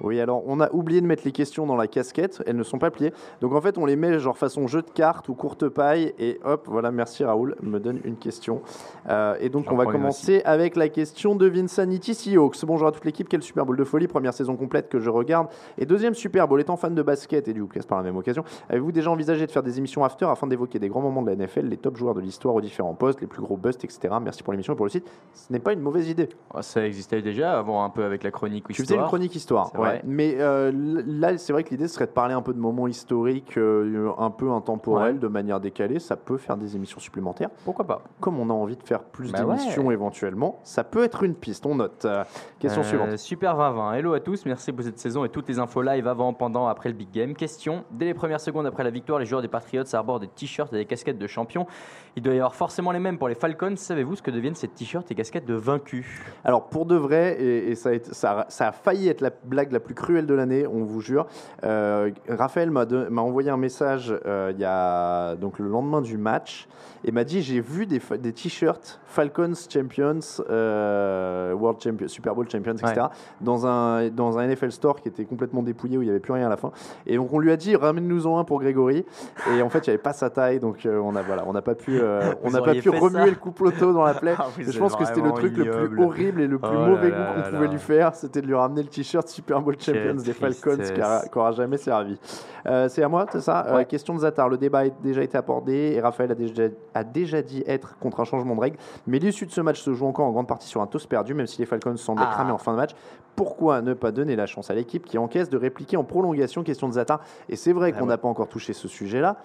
Oui, alors on a oublié de mettre les questions dans la casquette, elles ne sont pas pliées. Donc en fait, on les met genre façon jeu de cartes ou courte paille. Et hop, voilà, merci Raoul, me donne une question. Euh, et donc on va commencer avec la question de Vinsanity Seahawks. Bonjour à toute l'équipe, quel Super Bowl de folie, première saison complète que je regarde. Et deuxième Super Bowl, étant fan de basket et du hockey par la même occasion, avez-vous déjà envisagé de faire des émissions after afin d'évoquer des grands moments de la NFL, les top joueurs de l'histoire aux différents postes, les plus gros busts, etc. Merci pour l'émission et pour le site. Ce n'est pas une mauvaise idée. Oh, Ça existait déjà avant un peu avec la chronique Tu faisais une chronique histoire, C'est ouais. Mais euh, là, c'est vrai que l'idée serait de parler un peu de moments historiques, euh, un peu intemporels, de manière décalée. Ça peut faire des émissions supplémentaires. Pourquoi pas Comme on a envie de faire plus Bah d'émissions ouais. éventuellement, ça peut être une piste. On note. Euh, question suivante. Super 2020. Hello à tous, merci pour cette saison et toutes les infos live avant, pendant, après le Big Game. Question dès les premières secondes après la victoire, les joueurs des Patriots arborent des t-shirts et des casquettes de champions. Il doit y avoir forcément les mêmes pour les Falcons. Savez-vous ce que deviennent ces t-shirts et casquettes de vaincus? Alors pour de vrai, et, et ça, a été- ça, a- ça a failli être la blague la plus cruelle de l'année, on vous jure. Euh, Raphaël m'a envoyé un message euh, il y a donc le lendemain du match et m'a dit j'ai vu des, t-shirts Falcons Champions, euh, World Champions, Super Bowl Champions, etc. Ouais. Dans un dans un NFL store qui était complètement dépouillé où il n'y avait plus rien à la fin. Et donc on lui a dit ramène-nous-en un pour Grégory. Et en fait il n'y avait pas sa taille, donc on a voilà, on n'a pas pu euh, *laughs* on n'a pas pu remuer ça le couple-auto dans la plaie. *laughs* Ah, je pense que c'était le truc le plus horrible et le plus Oh mauvais goût qu'on pouvait là. lui faire, c'était de lui ramener le t-shirt Super Bowl Quelle Champions des Falcons qui n'aura jamais servi. Euh, c'est à moi, c'est ça? Euh, Ouais. Question de Zatar. Le débat a déjà été abordé et Raphaël a déjà, a déjà dit être contre un changement de règle. Mais l'issue de ce match se joue encore en grande partie sur un toss perdu, même si les Falcons semblaient Ah. cramer en fin de match. Pourquoi ne pas donner la chance à l'équipe qui encaisse de répliquer en prolongation? Question de Zatar. Et c'est vrai Ah qu'on ouais. n'a pas encore touché ce sujet-là.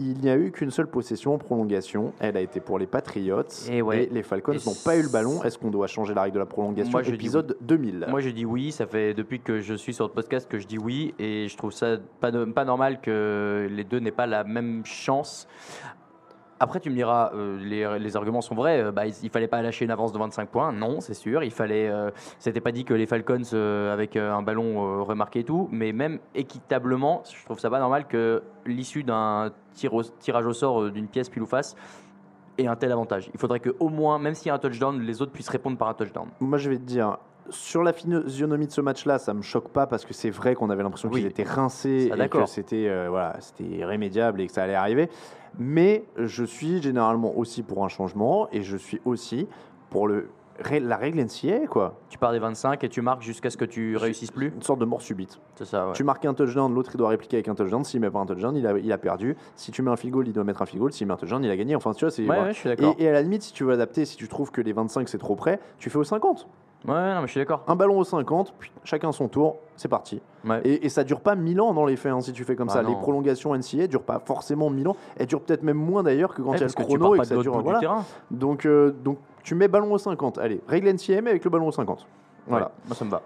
Il n'y a eu qu'une seule possession en prolongation. Elle a été pour les Patriots. Et ouais. les Falcons n'ont pas eu le ballon. Est-ce qu'on doit changer la règle de la prolongation Moi, Épisode 2000. Moi, je dis oui. Ça fait depuis que je suis sur le podcast que je dis oui. Et je trouve ça pas normal que les deux n'aient pas la même chance. Après, tu me diras, euh, les, arguments sont vrais. Euh, bah, il, il fallait pas lâcher une avance de 25 points. Non, c'est sûr. Il fallait. euh, C'était pas dit que les Falcons, avec un ballon remarqué et tout, mais même équitablement, je trouve ça pas normal que l'issue d'un tirage au sort d'une pièce pile ou face ait un tel avantage. Il faudrait que au moins, même s'il y a un touchdown, les autres puissent répondre par un touchdown. Moi, je vais te dire, sur la physionomie de ce match-là, ça me choque pas parce que c'est vrai qu'on avait l'impression Oui. qu'ils étaient rincés Ça, et que c'était euh, voilà, c'était irrémédiable et que ça allait arriver. Mais je suis généralement aussi pour un changement et je suis aussi pour le la règle NCA quoi. Tu pars des 25 et tu marques jusqu'à ce que tu réussisses plus. Une sorte de mort subite. C'est ça. ouais. Tu marques un touchdown, l'autre il doit répliquer avec un touchdown. S'il met pas un touchdown, il a, il a perdu. Si tu mets un field goal, il doit mettre un field goal. S'il met un touchdown, il a gagné. Enfin, tu vois, c'est. Ouais, voilà. ouais, je suis d'accord. Et, et à la limite, si tu veux adapter, si tu trouves que les 25 c'est trop près, tu fais au 50. Ouais, non, mais je suis d'accord. Un ballon au 50, puis chacun son tour, c'est parti. Et, et ça dure pas 1000 ans dans les faits, hein, si tu fais comme Ah ça. non. Les prolongations NCA durent pas forcément 1000 ans. Elles durent peut-être même moins d'ailleurs que quand Ouais, il y a le chrono et que ça dure. voilà. terrain. Donc, euh, donc tu mets ballon au 50. Allez, règle NCA, mais avec le ballon au 50. Voilà. Ouais, moi, ça me va.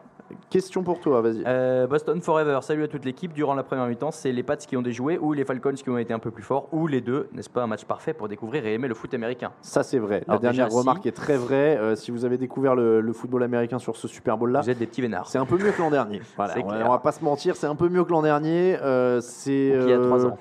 Question pour toi, vas-y. Euh, Boston Forever, salut à toute l'équipe. Durant la première mi-temps, c'est les Pats qui ont déjoué ou les Falcons qui ont été un peu plus forts ou les deux. N'est-ce pas un match parfait pour découvrir et aimer le foot américain Ça, c'est vrai. La dernière déjà, si- remarque est très vraie. Euh, si vous avez découvert le, le football américain sur ce Super Bowl-là, Vous êtes des petits vénards. c'est un peu mieux que l'an dernier. *laughs* Voilà, on, va pas se mentir, c'est un peu mieux que l'an dernier. Euh, c'est il y a trois ans.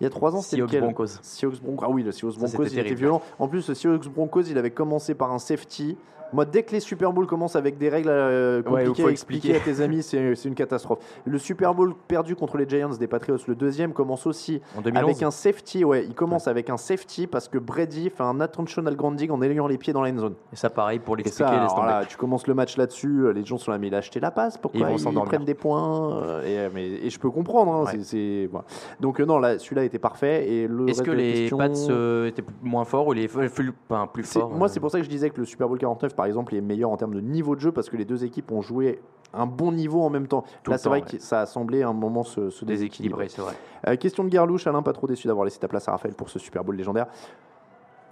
Il y a trois ans, c'était lequel? Broncos. Seahawks Broncos. Ah oui, le Seahawks Ça, Broncos, il était terrible. violent. En plus, le Seahawks Broncos, il avait commencé par un safety. Moi, dès que les Super Bowls commencent avec des règles euh, compliquées faut à expliquer à tes amis, c'est c'est une catastrophe. Le Super Bowl perdu contre les Giants des Patriots, le deuxième, commence aussi En 2011. avec un safety. Ouais, il commence avec un safety parce que Brady fait un attentional grounding en ayant les pieds dans la end zone. Et ça, pareil, pour l'expliquer, ça, laisse alors tomber. là, tu commences le match là-dessus, euh, les gens sont là, mais il a acheté la passe, pourquoi Ils ils, prennent des points euh, et, euh, mais, et je peux comprendre, hein, Ouais. c'est- voilà. Donc euh, non, là, celui-là était parfait. Et le Est-ce que les question- Pats euh, étaient moins forts ou les enfin, plus forts Moi, euh, c'est pour ça que je disais que le Super Bowl 49, par exemple, est meilleur en termes de niveau de jeu parce que les deux équipes ont joué un bon niveau en même temps. Tout Là, c'est vrai que ça a semblé à un moment se, se déséquilibrer. déséquilibré, c'est vrai. Euh, question de Garlouche, Alain, pas trop déçu d'avoir laissé ta place à Raphaël pour ce Super Bowl légendaire.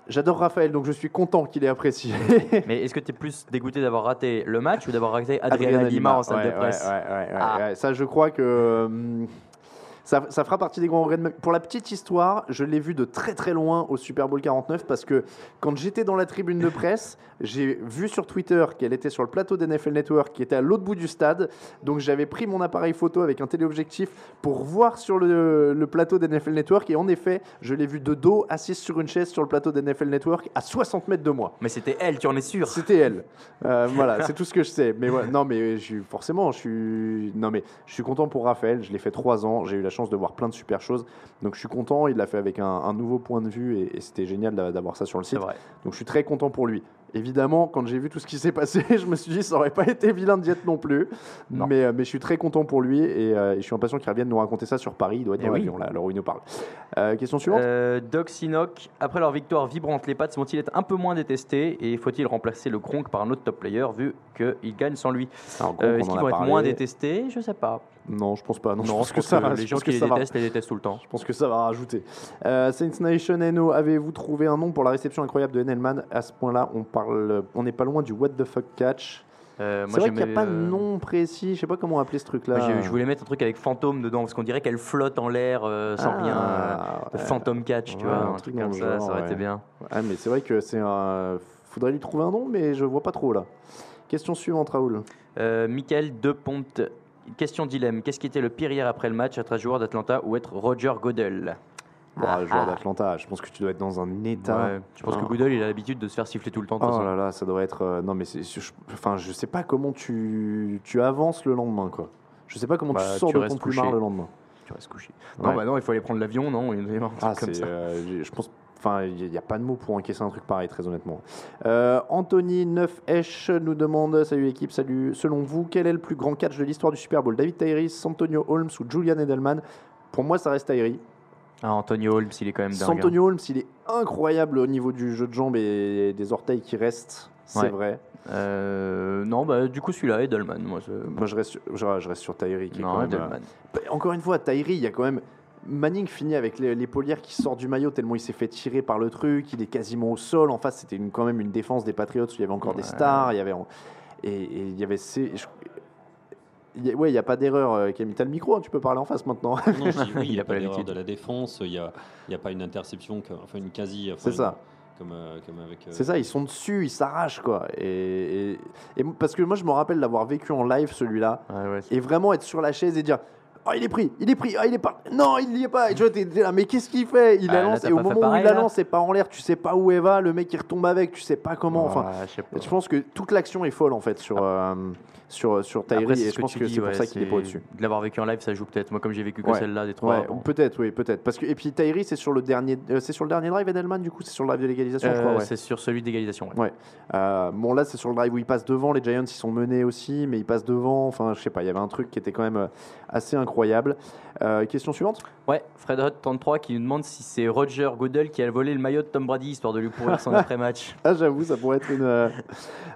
J'adore Raphaël, donc je suis content qu'il ait apprécié. *laughs* Mais est-ce que tu es plus dégoûté d'avoir raté le match ou d'avoir raté Adriana Lima en salle ouais, de presse ouais, ouais, ouais, ouais, Ah. ouais. Ça, je crois que hum, ça, ça fera partie des grands regrets. de Pour la petite histoire, je l'ai vu de très très loin au Super Bowl 49 parce que quand j'étais dans la tribune de presse, j'ai vu sur Twitter qu'elle était sur le plateau d'NFL Network qui était à l'autre bout du stade. Donc j'avais pris mon appareil photo avec un téléobjectif pour voir sur le, le plateau d'NFL Network et en effet, je l'ai vu de dos assise sur une chaise sur le plateau d'NFL Network à 60 mètres de moi. Mais c'était elle, tu en es sûr? C'était elle. Euh, *laughs* voilà, c'est tout ce que je sais. Mais ouais, non, mais je forcément, je suis, non mais je suis content pour Raphaël. Je l'ai fait trois ans. J'ai eu la chance de voir plein de super choses. Donc je suis content. Il l'a fait avec un, un nouveau point de vue et, et c'était génial d'a- d'avoir ça sur le site. vrai. Donc je suis très content pour lui. Évidemment, quand j'ai vu tout ce qui s'est passé, *laughs* je me suis dit ça aurait pas été vilain d'y être non plus. Mais, euh, mais je suis très content pour lui et, euh, et je suis impatient qu'il revienne nous raconter ça sur Paris. Il doit être Eh dans oui. l'avion là, l'heure où il nous parle. Euh, question suivante. Euh, Doc Sinoc, après leur victoire vibrante, les Pats vont-ils être un peu moins détestés et faut-il remplacer le Kronk par un autre top player vu qu'ils gagnent sans lui? Est-ce qu'ils vont être moins détestés? Je sais pas. Non, je pense pas. Non, je pense que ça va. les gens qui les détestent, les détestent tout le temps. Je pense que ça va rajouter. Euh, Saints Nation NO, avez-vous trouvé un nom pour la réception incroyable de Enelman À ce point-là, on parle, on n'est pas loin du what the fuck catch. Euh, C'est vrai qu'il n'y a pas de euh, nom précis. Je sais pas comment appeler ce truc-là. Je voulais mettre un truc avec fantôme dedans parce qu'on dirait qu'elle flotte en l'air euh, sans Ah, rien. euh. Phantom catch, tu Ouais, vois, un un truc comme ça, genre, ça aurait ouais. été bien. Ah, mais c'est vrai que c'est un. Faudrait lui trouver un nom, mais je vois pas trop là. Question suivante, Raoul. Michael Deponte, question dilemme. Qu'est-ce qui était le pire hier après le match, être un joueur d'Atlanta ou être Roger Goodell? Bon, Ah, le joueur ah. d'Atlanta, je pense que tu dois être dans un état. Ouais, je pense que. Goodell, il a l'habitude de se faire siffler tout le temps. Oh là là, ça doit être. euh, non, mais c'est. je- Enfin, je sais pas comment tu, tu avances le lendemain, quoi. Je sais pas comment Bah, tu sors tu de restes ton plumard le lendemain. Tu restes couché. Non, Ouais. bah non, il faut aller prendre l'avion, non? Ah, comme c'est. ça. euh, je pense. Enfin, il n'y a pas de mots pour encaisser un truc pareil, très honnêtement. Euh, Anthony 9H nous demande Salut équipe, salut. Selon vous, quel est le plus grand catch de l'histoire du Super Bowl? David Tyree, Antonio Holmes ou Julian Edelman? Pour moi, ça reste Tyree. Ah, Antonio Holmes, il est quand même dingue. hein. Antonio Holmes, il est incroyable au niveau du jeu de jambes et des orteils qui restent. C'est Ouais. vrai. Euh, non, bah du coup celui-là, Edelman. Moi, je... Moi, je reste sur, je, je reste sur euh, bah, Encore une fois, Tyree, il y a quand même. Manning finit avec les, les polières qui sortent du maillot tellement il s'est fait tirer par le truc. Il est quasiment au sol. En face, c'était quand même une défense des Patriots où il y avait encore des stars. Il y avait, et, et il y avait ces. je- il y a- ouais, il n'y a pas d'erreur. euh, Camille, t'as le micro, hein, tu peux parler en face maintenant. Non, je *laughs* dis oui, il n'y a pas d'erreur de la défense, il n'y a, il y a pas une interception, enfin une quasi. enfin, C'est ça. Comme, euh, comme avec. euh, C'est ça, ils sont dessus, ils s'arrachent quoi. Et, et- et parce que moi je me rappelle d'avoir vécu en live celui-là et vraiment être sur la chaise et dire Oh, il est pris, il est pris, ah, il est pas. Non, il n'y est pas. Et tu vois, t'es t'es là, mais qu'est-ce qu'il fait? Il Ah, la là, lance t'as et au pas fait moment où pareil, il la là lance, c'est pas en l'air, tu sais pas où elle va. Le mec il retombe avec, tu sais pas comment. Enfin, Ouais, je sais pas. je pense que toute l'action est folle en fait sur. euh, sur, sur Tyree et je pense que c'est pour ouais, ça qu'il est pas au-dessus. De l'avoir vécu en live, ça joue peut-être. Moi, comme j'ai vécu que Ouais. celle-là des trois. Ouais, bon. peut-être, oui, peut-être. Parce que et puis Tyree, c'est sur le dernier, euh, c'est sur le dernier drive Edelman du coup, c'est sur le drive de l'égalisation, je Euh, crois. Ouais. C'est sur celui d'égalisation. ouais. Ouais. Euh, bon là, c'est sur le drive où ils passent devant. Les Giants, ils sont menés aussi, mais ils passent devant. Enfin, je sais pas. Il y avait un truc qui était quand même euh, assez incroyable. Euh, question suivante? Ouais, Fred Hot 33 qui nous demande si c'est Roger Goodell qui a volé le maillot de Tom Brady histoire de lui pourrir son *laughs* après-match. Ah, j'avoue, ça pourrait être une. euh,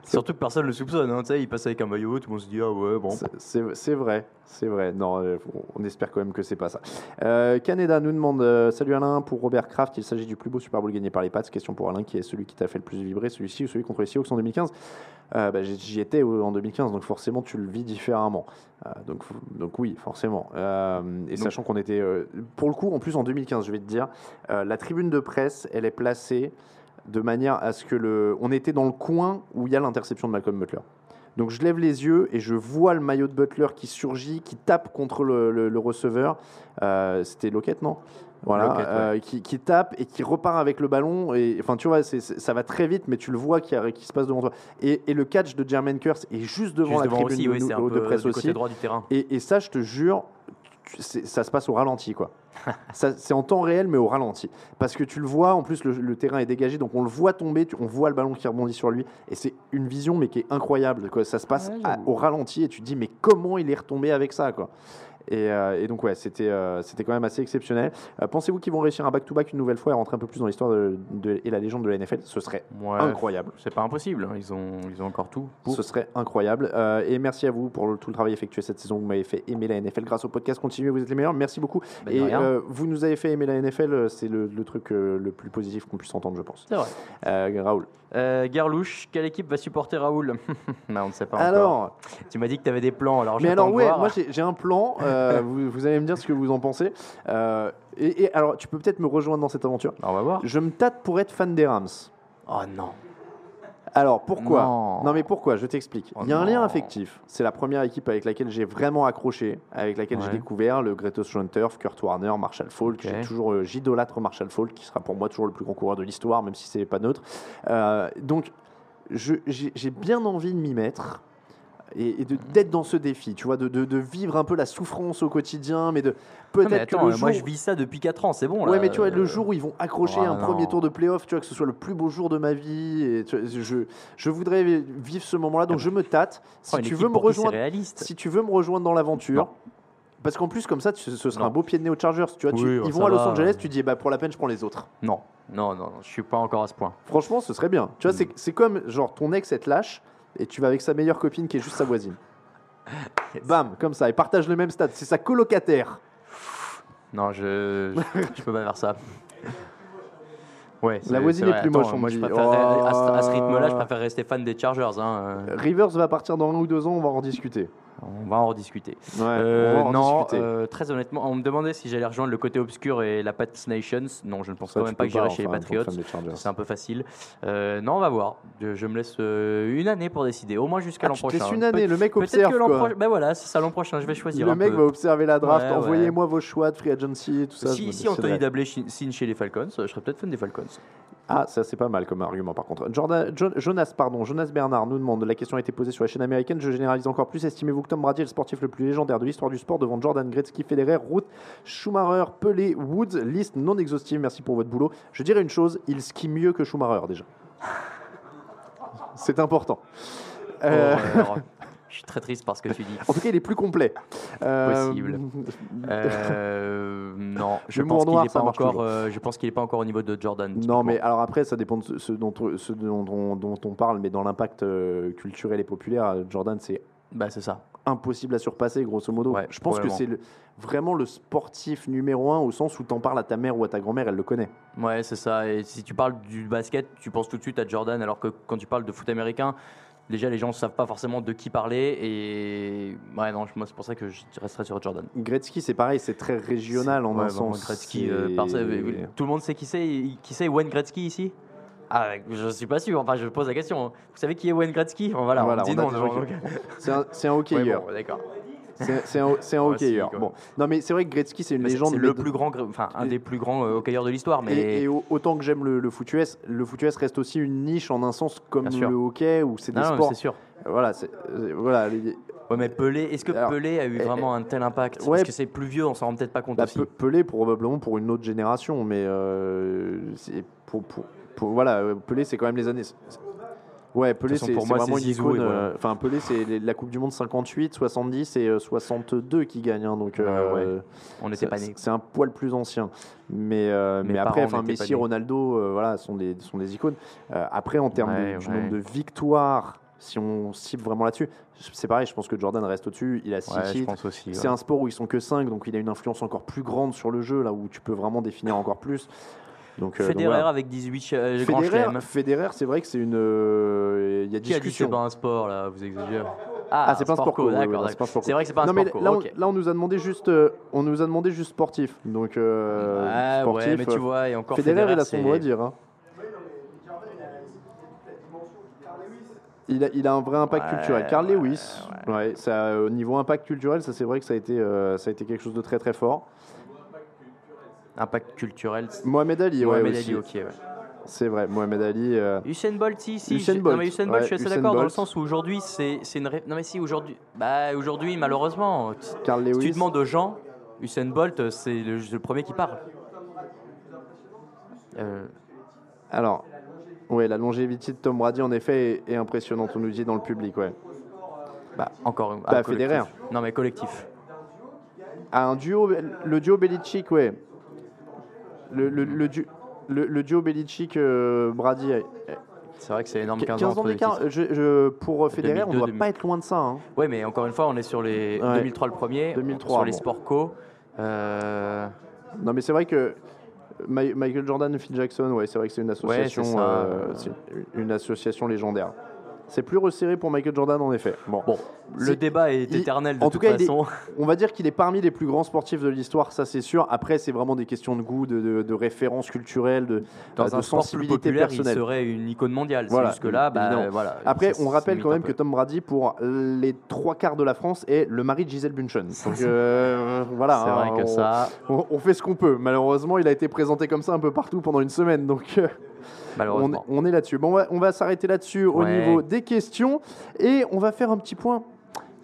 Surtout que personne ne le soupçonne. Hein, tu sais, il passe avec un maillot, tout le monde se dit ah ouais bon. C'est- vrai, c'est vrai. Non, euh, on espère quand même que c'est pas ça. Euh, Canada nous demande euh, Salut Alain, pour Robert Kraft, il s'agit du plus beau Super Bowl gagné par les Pats. Question pour Alain, qui est celui qui t'a fait le plus vibrer, celui-ci ou celui contre les Seahawks en 2015 Euh, bah, j'y- étais euh, en 2015, donc forcément tu le vis différemment. Euh, donc, oui, forcément. Euh, et Donc- sachant qu'on était, euh, pour le coup, en plus en 2015, je vais te dire, euh, la tribune de presse, elle est placée de manière à ce que le, on était dans le coin où il y a l'interception de Malcolm Butler. Donc je lève les yeux et je vois le maillot de Butler qui surgit, qui tape contre le, le- le receveur. Euh, C'était Lockett, non? Voilà, Lockett, ouais. euh, qui, qui tape et qui repart avec le ballon. Et enfin, tu vois, ça va très vite, mais tu le vois qui, qui se passe devant toi. Et, et le catch de Jermaine Curse est juste devant Juste la devant tribune aussi, de, oui, c'est un de peu presse du côté aussi. droit du terrain. Et, et ça, je te jure, ça se passe au ralenti, quoi. *laughs* C'est en temps réel, mais au ralenti. Parce que tu le vois, en plus, le, le terrain est dégagé, donc on le voit tomber, tu- on voit le ballon qui rebondit sur lui. Et c'est une vision, mais qui est incroyable. Quoi. Ça se passe à- au ralenti, et tu te dis, mais comment il est retombé avec ça, quoi? Et, euh, et donc, ouais, c'était euh, c'était quand même assez exceptionnel. Euh, Pensez-vous qu'ils vont réussir un back-to-back une nouvelle fois et rentrer un peu plus dans l'histoire de, de- et la légende de la NFL Ce serait Ouais, incroyable. C'est pas impossible. hein, Ils ont, ils ont encore tout. pour. Ce serait incroyable. Et merci à vous pour le- tout le travail effectué cette saison. Vous m'avez fait aimer la NFL grâce au podcast. Continuez, vous êtes les meilleurs. Merci beaucoup. De et euh, vous nous avez fait aimer la NFL. C'est le, le truc euh, le plus positif qu'on puisse entendre, je pense. C'est vrai. Euh, Raoul. Garlouche, quelle équipe va supporter Raoul? *laughs* Non, on ne sait pas Alors encore. Tu m'as dit que tu avais des plans, alors Mais alors, ouais, voir. moi j'ai un plan. *laughs* euh, vous, vous allez me dire ce que vous en pensez. Euh, et, et alors, tu peux peut-être me rejoindre dans cette aventure. On va voir. Je me tâte pour être fan des Rams. Oh non. Alors pourquoi? Non. mais pourquoi? Je t'explique. Oh Il y a un lien affectif. C'est la première équipe avec laquelle j'ai vraiment accroché, avec laquelle j'ai découvert le Gretos John Turf, Kurt Warner, Marshall Falk. Ok. J'ai toujours, euh, j'idolâtre Marshall Falk, qui sera pour moi toujours le plus grand coureur de l'histoire, même si c'est pas neutre. Euh, donc j'ai bien envie de m'y mettre. Et, et de- d'être dans ce défi, tu vois, de, de- de vivre un peu la souffrance au quotidien, mais de mais peut-être attends, que le euh, moi jour- je vis ça depuis 4 ans, c'est bon Ouais, mais tu vois, le Euh, jour où ils vont accrocher oh, un premier tour de playoff, tu vois, que ce soit le plus beau jour de ma vie, et tu vois, je, je voudrais vivre ce moment-là, donc je me tâte. Si Oh, une tu veux me rejoindre, si tu veux me rejoindre dans l'aventure. Non. Parce qu'en plus, comme ça, ce sera Non. un beau pied de nez aux Chargers. Tu vois, tu- Oui, ils vont à Los va. Angeles, tu dis, bah, pour la peine, je prends les autres. Non, non, non, je suis pas encore à ce point. Franchement, ce serait bien. Tu vois, c'est- c'est comme, genre, ton ex, elle te lâche, et tu vas avec sa meilleure copine qui est juste sa voisine. *laughs* Bam, comme ça, et partage le même stade. C'est sa colocataire. Non, je, je, je peux pas faire ça. Ouais, La voisine est plus Attends, moche, on Moi, je préfère, à, ce- à ce Oh. rythme-là, je préfère rester fan des Chargers. Hein. Rivers va partir dans un ou deux ans, on va en rediscuter. On va en rediscuter. Ouais, Euh, on va en non, discuter. euh, très honnêtement, on me demandait si j'allais rejoindre le côté obscur et la Pats Nations. Non, je ne pense Ça, quand même pas que j'irai chez les Patriots. C'est un peu facile. Euh, non, on va voir. Je, je me laisse une année pour décider, au moins jusqu'à Ah, l'an prochain. laisses une année, le mec peut-être observe, que l'an quoi. prochain- Ben voilà, c'est ça l'an prochain. Je vais choisir. Le un mec peu. va observer la draft. Ouais, ouais. Envoyez-moi vos choix de free agency et tout ça. Si, si Anthony. Dablé signe chez les Falcons, je serais peut-être fan des Falcons. Ah, ça c'est pas mal comme argument par contre. Jordan, Jonas, pardon, Jonas Bernard nous demande la question a été posée sur la chaîne américaine. Je généralise encore plus. Estimez-vous que Tom Brady est le sportif le plus légendaire de l'histoire du sport devant Jordan, Gretzky, Federer, Ruth, Schumacher, Pelé, Woods Liste non exhaustive. Merci pour votre boulot. Je dirais une chose il skie mieux que Schumacher déjà. C'est important. Euh, Oh, alors, *laughs* je suis très triste par ce que tu dis. en tout cas, il est plus complet. Euh, Possible. Euh, non, je pense qu'il n'est pas encore. euh, je pense qu'il est pas encore au niveau de Jordan. Non, mais alors après, ça dépend de ce, dont, ce dont, on- dont on parle, mais dans l'impact euh, culturel et populaire, Jordan, c'est Bah, c'est ça. Impossible à surpasser, grosso modo. Ouais, Je pense que c'est vraiment le sportif numéro un au sens où t'en parles à ta mère ou à ta grand-mère, elle le connaît. Ouais, c'est ça. Et si tu parles du basket, tu penses tout de suite à Jordan, alors que quand tu parles de foot américain, déjà les gens ne savent pas forcément de qui parler. Et ouais, non, moi c'est pour ça que je resterai sur Jordan. Gretzky, c'est pareil, c'est très régional en Ouais, un sens. Gretzky, euh, par- tout le monde sait qui c'est. Qui c'est Wayne Gretzky ici? Ah, je suis pas sûr. Enfin, je pose la question. hein. Vous savez qui est Wayne Gretzky? Voilà, Voilà, on dit on non. qui- *laughs* C'est un, c'est un hockeyeur. Ouais, bon, d'accord. C'est un, c'est hockeyeur. Bon. Non, mais c'est vrai que Gretzky, c'est une Mais légende. C'est le plus grand, enfin un des plus grands euh, hockeyeurs de l'histoire. Mais Et, et au- autant que j'aime le, le foot US, le foot US reste aussi une niche en un sens comme le hockey où c'est des Non, non, sports. c'est sûr. Voilà, c'est euh, voilà. les- Ouais, mais Pelé, est-ce que Alors, Pelé a eu eh, vraiment un tel impact? Ouais. Parce que c'est plus vieux, on s'en rend peut-être pas compte bah, aussi. Pe- Pelé probablement pour une autre génération, mais euh, c'est pour, pour, pour- voilà, euh, Pelé c'est quand même les années. Ouais, Pelé c'est pour c'est moi, vraiment une Zizou, icône. voilà. euh, Enfin, Pelé c'est la Coupe du Monde 58, 70 et euh, 62 qui gagnent. hein, donc, euh, ouais. On n'était c'est- pas nés. C'est un poil plus ancien, mais euh, mais après, enfin Messi. Ronaldo, euh, voilà, sont des sont des icônes. Euh, après, en termes de- du ouais. nombre de victoires. Si on cible vraiment là-dessus, c'est pareil, je pense que Jordan reste au-dessus. Il a 6 Ouais, titres. C'est ouais. un sport où ils sont que 5, donc il a une influence encore plus grande sur le jeu, là où tu peux vraiment définir encore plus. Donc, euh, donc Federer voilà. avec 18 ch- euh, Federer, c'est vrai que c'est une. euh, Il y a Qui a dit que discussion. c'est pas un sport là Vous exagérez. Ah, c'est pas un sport co, ouais, ouais, d'accord. non, c'est pas un sport co. C'est vrai que c'est pas un non, sport mais co, là, on, ok. là, on nous a demandé juste, euh, on nous a demandé juste sportif. Donc euh, sportif. ouais, mais tu euh, vois, et encore Federer, Federer, il a son mot à dire. hein. Il a, il a un vrai impact Ouais, culturel. Carl Lewis, ouais, ça, au niveau impact culturel, ça c'est vrai que ça a été, euh, ça a été quelque chose de très très fort. Impact culturel. Mohamed Ali, ouais, Mohamed aussi. Ok, ouais. C'est vrai, Mohamed Ali. euh, Usain Bolt, si, si. Usain je- Bolt, Non, mais Usain Bolt, ouais, je suis assez d'accord dans le sens où aujourd'hui, c'est c'est une. ré- Non, mais si, aujourd'hui. Bah, aujourd'hui, malheureusement. Carl Si tu demandes aux gens, Usain Bolt, c'est le, le premier qui parle. Euh, Alors, ouais, la longévité de Tom Brady, en effet, est, est impressionnante, on nous dit dans le public, ouais. bah, encore un. Bah, ah. Federer. Non, mais collectif. Ah, un duo, le duo Belichick, ouais. Le, le, le, du- le- le duo Belichick-Brady. C'est vrai que c'est énorme 15, 15 ans. ans d'écart. titres. Je, je- pour Federer, on ne 2002, doit pas être loin de ça. hein. Ouais, mais encore une fois, on est sur les Ouais. 2003 le premier, 2003, sur les bon. sports co. Euh, Non, mais c'est vrai que Michael Jordan et Phil Jackson, ouais, c'est vrai que c'est une association, ça. euh, une association légendaire. C'est plus resserré pour Michael Jordan, en effet. Bon, le débat est éternel de en tout toute cas, il est- façon. on va dire qu'il est parmi les plus grands sportifs de l'histoire, ça c'est sûr. Après, c'est vraiment des questions de goût, de, de, de références culturelles, de, Dans de un sport plus sensibilité personnelle. il serait une icône mondiale. Voilà, Jusque là, bah, voilà. Après, on rappelle quand même que Tom Brady, pour les trois quarts de la France, est le mari de Gisèle Bunchen. Donc euh, voilà. C'est hein, vrai que on, ça- On, on fait ce qu'on peut. Malheureusement, il a été présenté comme ça un peu partout pendant une semaine. Donc euh, on, est là-dessus. Bon, on va, s'arrêter là-dessus au niveau des questions. Et on va faire un petit point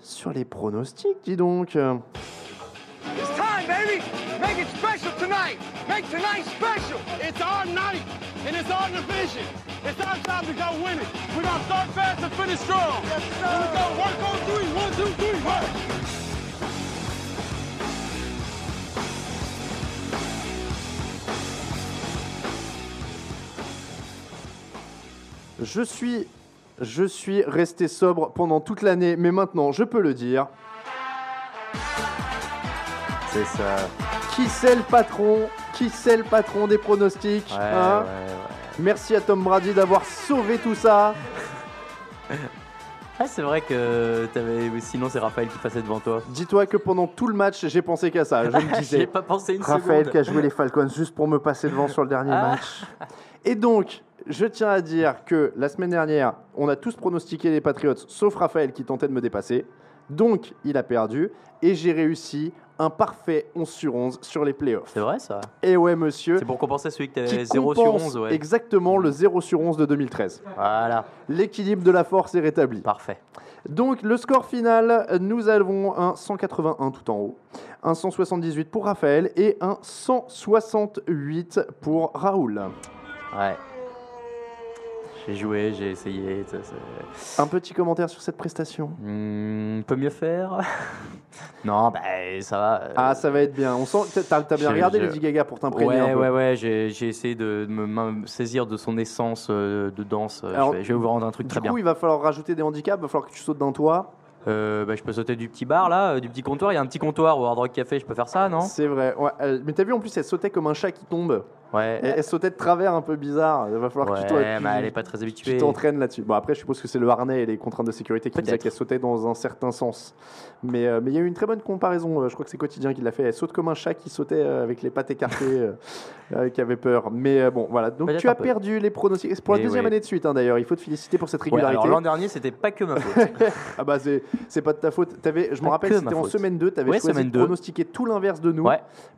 sur les pronostics, dis donc. It's time, baby. Make it special tonight. Make tonight special. It's our night, and it's our division. It's our time to go win it. We're gonna start fast and finish strong. Yes, sir. And we gonna work on three. One, two, three, work. Je suis, je suis resté sobre pendant toute l'année, mais maintenant, je peux le dire. C'est ça. Qui c'est le patron? Qui c'est le patron des pronostics Ouais, hein? ouais, Merci à Tom Brady d'avoir sauvé tout ça. *laughs* Ah, c'est vrai que sinon c'est Raphaël qui passait devant toi. Dis-toi que pendant tout le match, j'ai pensé qu'à ça. Je me *laughs* disais. Pas pensé une Raphaël seconde. qui a joué les Falcons juste pour me passer devant sur le dernier Ah. match. Et donc, je tiens à dire que la semaine dernière, on a tous pronostiqué les Patriots, sauf Raphaël qui tentait de me dépasser. Donc, il a perdu. Et j'ai réussi un parfait 11 sur 11 sur les playoffs. C'est vrai ça Et ouais, monsieur. C'est pour compenser celui que t'avais 0 sur compense 11, ouais. Exactement le 0 sur 11 de 2013. Voilà. L'équilibre de la force est rétabli. Parfait. Donc le score final, nous avons un 181 tout en haut, un 178 pour Raphaël et un 168 pour Raoul. Ouais. J'ai joué, j'ai essayé. ça, Un petit commentaire sur cette prestation Hmm, peut mieux faire *laughs* Non, bah ça va. euh, Ah, ça va être bien. On sent, t'as, bien regardé Lady Gaga pour t'imprégner Ouais, un peu. ouais, ouais, j'ai, j'ai essayé de me, saisir de son essence euh, de danse. Euh, Alors, je, vais, je vais vous rendre un truc Du très coup, bien. il va falloir rajouter des handicaps, il va falloir que tu sautes d'un toit. Euh, bah, je peux sauter du petit bar là, euh, du petit comptoir. Il y a un petit comptoir au Hard Rock Café, je peux faire ça, non? C'est vrai. Ouais, euh, mais t'as vu en plus, elle sautait comme un chat qui tombe. Ouais. Et elle sautait de travers un peu bizarre. Il va falloir que tu Ouais, tu- mais elle est pas très habituée. Tu t'entraînes là-dessus. Bon, après, je suppose que c'est le harnais et les contraintes de sécurité qui Peut-être. qu'elle sautait dans un certain sens. Mais euh, mais il y a eu une très bonne comparaison. euh, Je crois que c'est Quotidien qui l'a fait. Elle saute comme un chat qui sautait euh, avec les pattes écartées, *laughs* euh, qui avait peur. Mais euh, bon, voilà. Donc tu as perdu les pronostics. C'est pour la deuxième ouais. année de suite, hein, d'ailleurs. Il faut te féliciter pour cette régularité. alors l'an dernier, c'était pas que ma faute. *laughs* ah bah c'est pas de ta faute. T'avais, je me rappelle, que c'était en semaine 2, tu avais choisi semaine de 2. pronostiquer tout l'inverse de nous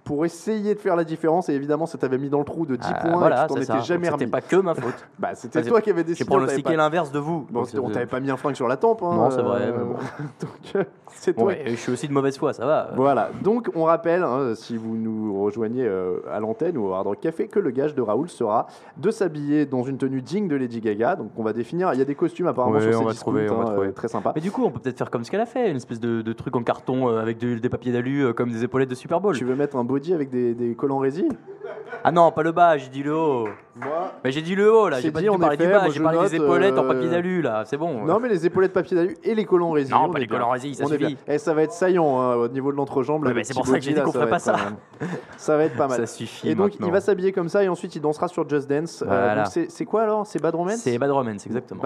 pour essayer de faire la différence et évidemment ça t'avait mis dans le trou de 10 Ah, points voilà, et tu t'en c'est étais ça. jamais remis. C'était pas que ma faute. *laughs* Bah c'était toi qui avais décidé. J'ai on pronostiqué l'inverse de vous. Bon, on euh, t'avait pas mis un flingue sur la tempe. hein, Non, c'est vrai, euh, *laughs* donc euh, c'est toi. et je suis aussi de mauvaise foi, ça va. Voilà, donc on rappelle, hein, si vous nous rejoignez euh, à l'antenne ou au Hard Rock Café, que le gage de Raoul sera de s'habiller dans une tenue digne de Lady Gaga. Donc on va définir, il y a des costumes apparemment Ouais, sur on ces va discounts, trouver, on va hein, trouver. très sympa. Mais du coup, on peut peut-être faire comme ce qu'elle a fait, une espèce de, truc en carton avec des papiers d'alu comme des épaulettes de Super Bowl. Tu veux mettre un body avec des collants résine Ah non, pas le bas, j'ai dit le haut. Moi, Mais j'ai dit le haut là, j'ai pas dit, en parlé du bas, j'ai parlé des épaulettes en euh, papier d'alu là, c'est bon. Non, mais les épaulettes papier d'alu et les collants résine. Non, on pas les bien. collants résine, ça On suffit. Et ça va être saillant hein, au niveau de l'entrejambe. Ouais, c'est pour ça que j'ai dit qu'on ferait pas ça. euh, *laughs* Ça va être pas mal. Ça suffit Et donc il va s'habiller comme ça et ensuite il dansera sur Just Dance. Euh, c'est quoi alors? C'est Bad Romance? C'est Bad Romance, exactement.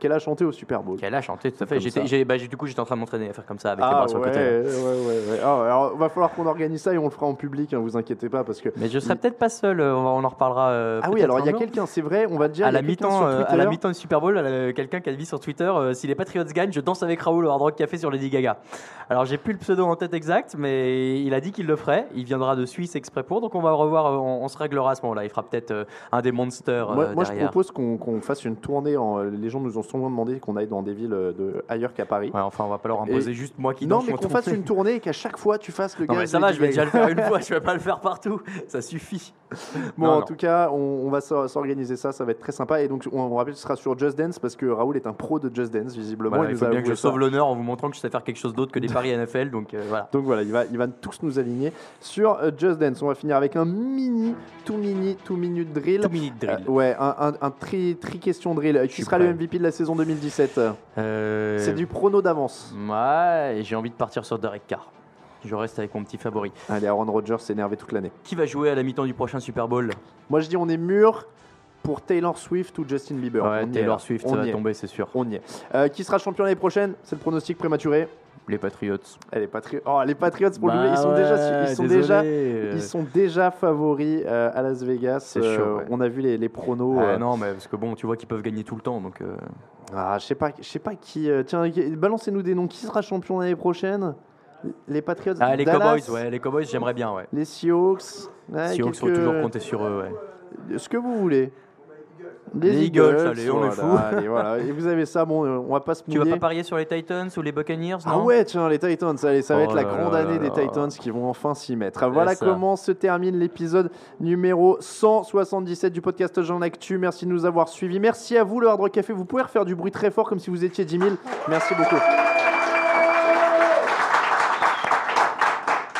Qu'elle a chanté au Super Bowl. Qu'elle a chanté, tout à fait. Bah, du coup, j'étais en train de m'entraîner à faire comme ça avec les Ah bras sur le côté. ouais, ouais, ouais. Ah, alors, va falloir qu'on organise ça et on le fera en public, hein, vous inquiétez pas parce que. Mais je serai peut-être pas seul, euh, on, va- on en reparlera. euh, Ah oui, alors il y a quelqu'un, c'est vrai, on va dire. à la mi-temps, euh, à la mi-temps du Super Bowl, euh, quelqu'un qui a dit sur Twitter euh, si les Patriots gagnent, je danse avec Raoul au Hard Rock Café sur Lady Gaga. Alors j'ai plus le pseudo en tête exact, mais il a dit qu'il le ferait. Il viendra de Suisse exprès pour, donc on va revoir, euh, on, on se réglera à ce moment-là. Il fera peut-être euh, un des monsters. Moi, euh, moi, je propose qu'on fasse une tournée. En, les gens nous ont souvent demandé qu'on aille dans des villes euh, de, ailleurs qu'à Paris. Ouais, enfin, on va pas leur imposer juste moi qui Non, mais qu'on fasse une tournée et qu'à chaque fois tu fasses le Non, gars. mais ça va, je vais déjà le faire une *laughs* fois, je vais pas le faire partout. Ça suffit. *laughs* Bon, Non, en non. tout cas, on, on va s'or- s'organiser ça, ça va être très sympa. Et donc, on, on rappelle que ce sera sur Just Dance parce que Raoul est un pro de Just Dance, visiblement. Voilà, il faut bien que je sauve l'honneur en vous montrant que je sais faire quelque chose d'autre que des paris *laughs* NFL. Donc euh, voilà. Donc voilà, il va, il va tous nous aligner sur euh, Just Dance. On va finir avec un mini, tout mini, tout minute drill. Tout minute drill. Euh, ouais, un, un, un tri, tri question drill. Qui sera le. MVP de la saison 2017 Euh, C'est du prono d'avance. Ouais, j'ai envie de partir sur Derek Carr. Je reste avec mon petit favori. Allez, Aaron Rodgers s'est énervé toute l'année. Qui va jouer à la mi-temps du prochain Super Bowl? Moi, je dis on est mûr pour Taylor Swift ou Justin Bieber. Ouais, On Taylor. Swift, On ça va tomber, c'est sûr. On y est. Euh, qui sera champion l'année prochaine? C'est le pronostic prématuré. Les Patriots. Eh, les Patriots. Oh, les Patriots pour le Bah doublé, ils sont déjà, ils sont déjà, ils sont déjà favoris euh, à Las Vegas. C'est chaud, Euh, ouais. On a vu les, les pronos. Ah, euh, non, mais parce que bon, tu vois qu'ils peuvent gagner tout le temps, donc. Ah, je sais pas, je sais pas qui. tiens, balancez-nous des noms. Qui sera champion l'année prochaine? Les Patriots. Ah, les Dallas, Cowboys, ouais, les Cowboys, j'aimerais bien, ouais. Les Seahawks. ouais, Si on faut quelques- toujours compter sur eux, ouais. Ce que vous voulez. Les Eagles, allez, on est fous. *laughs* allez, voilà. Et vous avez ça, bon, euh, on va pas se Tu vas mouiller. pas parier sur les Titans ou les Buccaneers Ah non ouais, tiens, les Titans, allez, ça va Oh être la là grande là année là des là. Titans qui vont enfin s'y mettre. Voilà ça. comment se termine l'épisode numéro 177 du podcast Jean Actu. Merci de nous avoir suivis. Merci à vous, le Hard Rock Café. Vous pouvez refaire du bruit très fort comme si vous étiez 10 000. Merci beaucoup.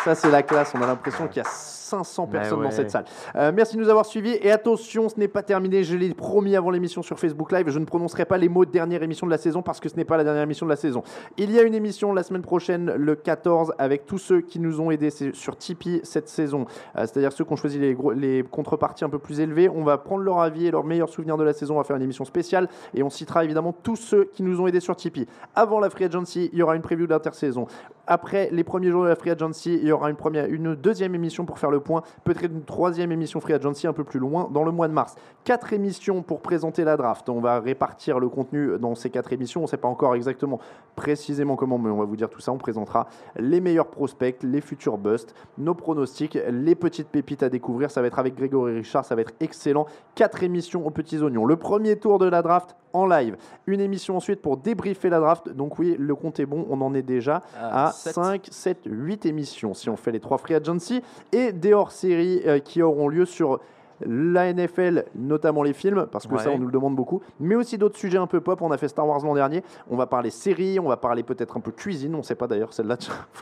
Ça, c'est la classe. On a l'impression qu'il y a 500 Mais personnes dans cette salle. Euh, merci de nous avoir suivis. Et attention, ce n'est pas terminé. Je l'ai promis avant l'émission sur Facebook Live. Je ne prononcerai pas les mots dernière émission de la saison parce que ce n'est pas la dernière émission de la saison. Il y a une émission la semaine prochaine, le 14, avec tous ceux qui nous ont aidés sur Tipeee cette saison. Euh, C'est-à-dire ceux qui ont choisi les, gros- les contreparties un peu plus élevées. On va prendre leur avis et leurs meilleurs souvenirs de la saison. On va faire une émission spéciale et on citera évidemment tous ceux qui nous ont aidés sur Tipeee. Avant la Free Agency, il y aura une preview d'intersaison. Après les premiers jours de la Free Agency, il y aura une, première, une deuxième émission pour faire le point, peut-être une troisième émission Free Agency un peu plus loin dans le mois de mars. Quatre émissions pour présenter la draft. On va répartir le contenu dans ces quatre émissions. On ne sait pas encore exactement précisément comment, mais on va vous dire tout ça. On présentera les meilleurs prospects, les futurs busts, nos pronostics, les petites pépites à découvrir. Ça va être avec Grégory Richard, ça va être excellent. Quatre émissions aux petits oignons. Le premier tour de la draft en live. Une émission ensuite pour débriefer la draft. Donc oui, le compte est bon. On en est déjà Ah, à sept. 5, 7, 8 émissions si on fait les trois free agency et des hors-séries euh, qui auront lieu sur la NFL, notamment les films, parce que ça on nous le demande beaucoup, mais aussi d'autres sujets un peu pop. On a fait Star Wars l'an dernier. On va parler séries, on va parler peut-être un peu cuisine. On sait pas d'ailleurs celle-là.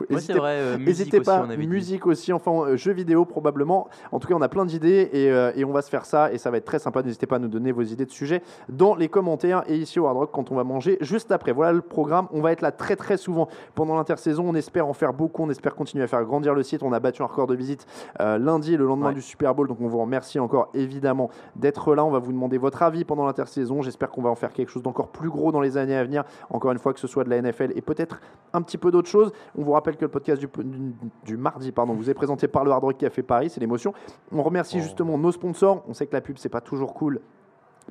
Ouais, vrai, euh, N'hésitez aussi, pas, on avait dit. musique aussi, enfin euh, jeux vidéo probablement. En tout cas, on a plein d'idées et, euh, et on va se faire ça et ça va être très sympa. N'hésitez pas à nous donner vos idées de sujets dans les commentaires et ici au Hard Rock quand on va manger juste après. Voilà le programme. On va être là très très souvent pendant l'intersaison. On espère en faire beaucoup. On espère continuer à faire grandir le site. On a battu un record de visite euh, lundi, le lendemain Ouais. du Super Bowl. Donc on vous remercie encore évidemment d'être là. On va vous demander votre avis pendant l'intersaison. J'espère qu'on va en faire quelque chose d'encore plus gros dans les années à venir. Encore une fois, que ce soit de la NFL et peut-être un petit peu d'autres choses. On vous rappelle que le podcast du, du- du mardi pardon, vous est présenté par le Hard Rock Café Paris. C'est l'émotion. On remercie justement nos sponsors. On sait que la pub, c'est pas toujours cool.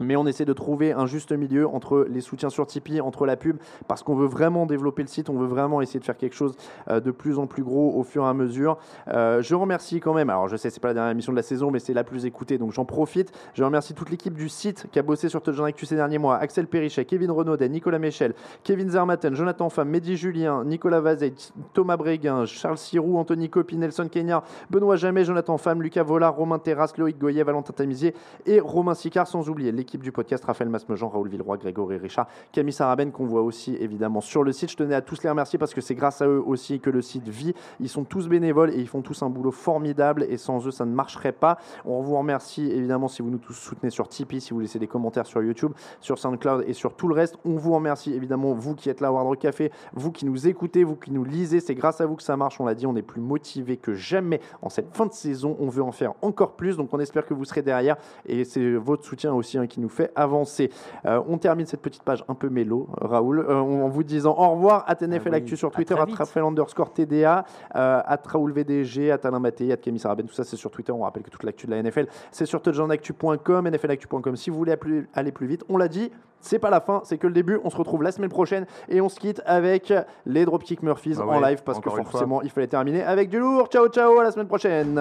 Mais on essaie de trouver un juste milieu entre les soutiens sur Tipeee, entre la pub, parce qu'on veut vraiment développer le site, on veut vraiment essayer de faire quelque chose euh, de plus en plus gros au fur et à mesure. Euh, je remercie quand même, alors je sais c'est pas la dernière émission de la saison, mais c'est la plus écoutée, donc j'en profite. Je remercie toute l'équipe du site qui a bossé sur Touchdown Actu ces derniers mois. Axel Perrichet, Kevin Renaudet, Nicolas Michel, Kevin Zermatten, Jonathan Pham, Mehdi Julien, Nicolas Vazet, Thomas Bréguin, Charles Sirou, Anthony Copy, Nelson Kenya, Benoît Jamet, Jonathan Pham, Lucas Vollard, Romain Terrasse, Loïc Goyer, Valentin Tamizier et Romain Sicard, sans oublier l'équipe du podcast Raphaël Masmejean, Raoul Villeroy, Grégory Richard, Camille Saraben qu'on voit aussi évidemment sur le site. Je tenais à tous les remercier parce que c'est grâce à eux aussi que le site vit. Ils sont tous bénévoles et ils font tous un boulot formidable et sans eux ça ne marcherait pas. On vous remercie évidemment si vous nous soutenez sur Tipeee, si vous laissez des commentaires sur YouTube, sur SoundCloud et sur tout le reste. On vous remercie évidemment vous qui êtes là au Hard Café, vous qui nous écoutez, vous qui nous lisez. C'est grâce à vous que ça marche. On l'a dit, on est plus motivé que jamais en cette fin de saison. On veut en faire encore plus. Donc on espère que vous serez derrière et c'est votre soutien aussi hein, qui nous fait avancer. Euh, on termine cette petite page un peu mélo, Raoul, euh, en vous disant au revoir à TNFL Ah oui, Actu sur Twitter, à. Raphaël underscore TDA, euh, à Raoul VDG, à Talin Maté, à Camille Saraben, tout ça c'est sur Twitter. On rappelle que toute l'actu de la NFL c'est sur touchdownactu.com, nflactu.com. Si vous voulez aller plus vite, on l'a dit, c'est pas la fin, c'est que le début. On se retrouve la semaine prochaine et on se quitte avec les Dropkick Murphys Ah en live parce que forcément il fallait terminer avec du lourd. Ciao, ciao, à la semaine prochaine.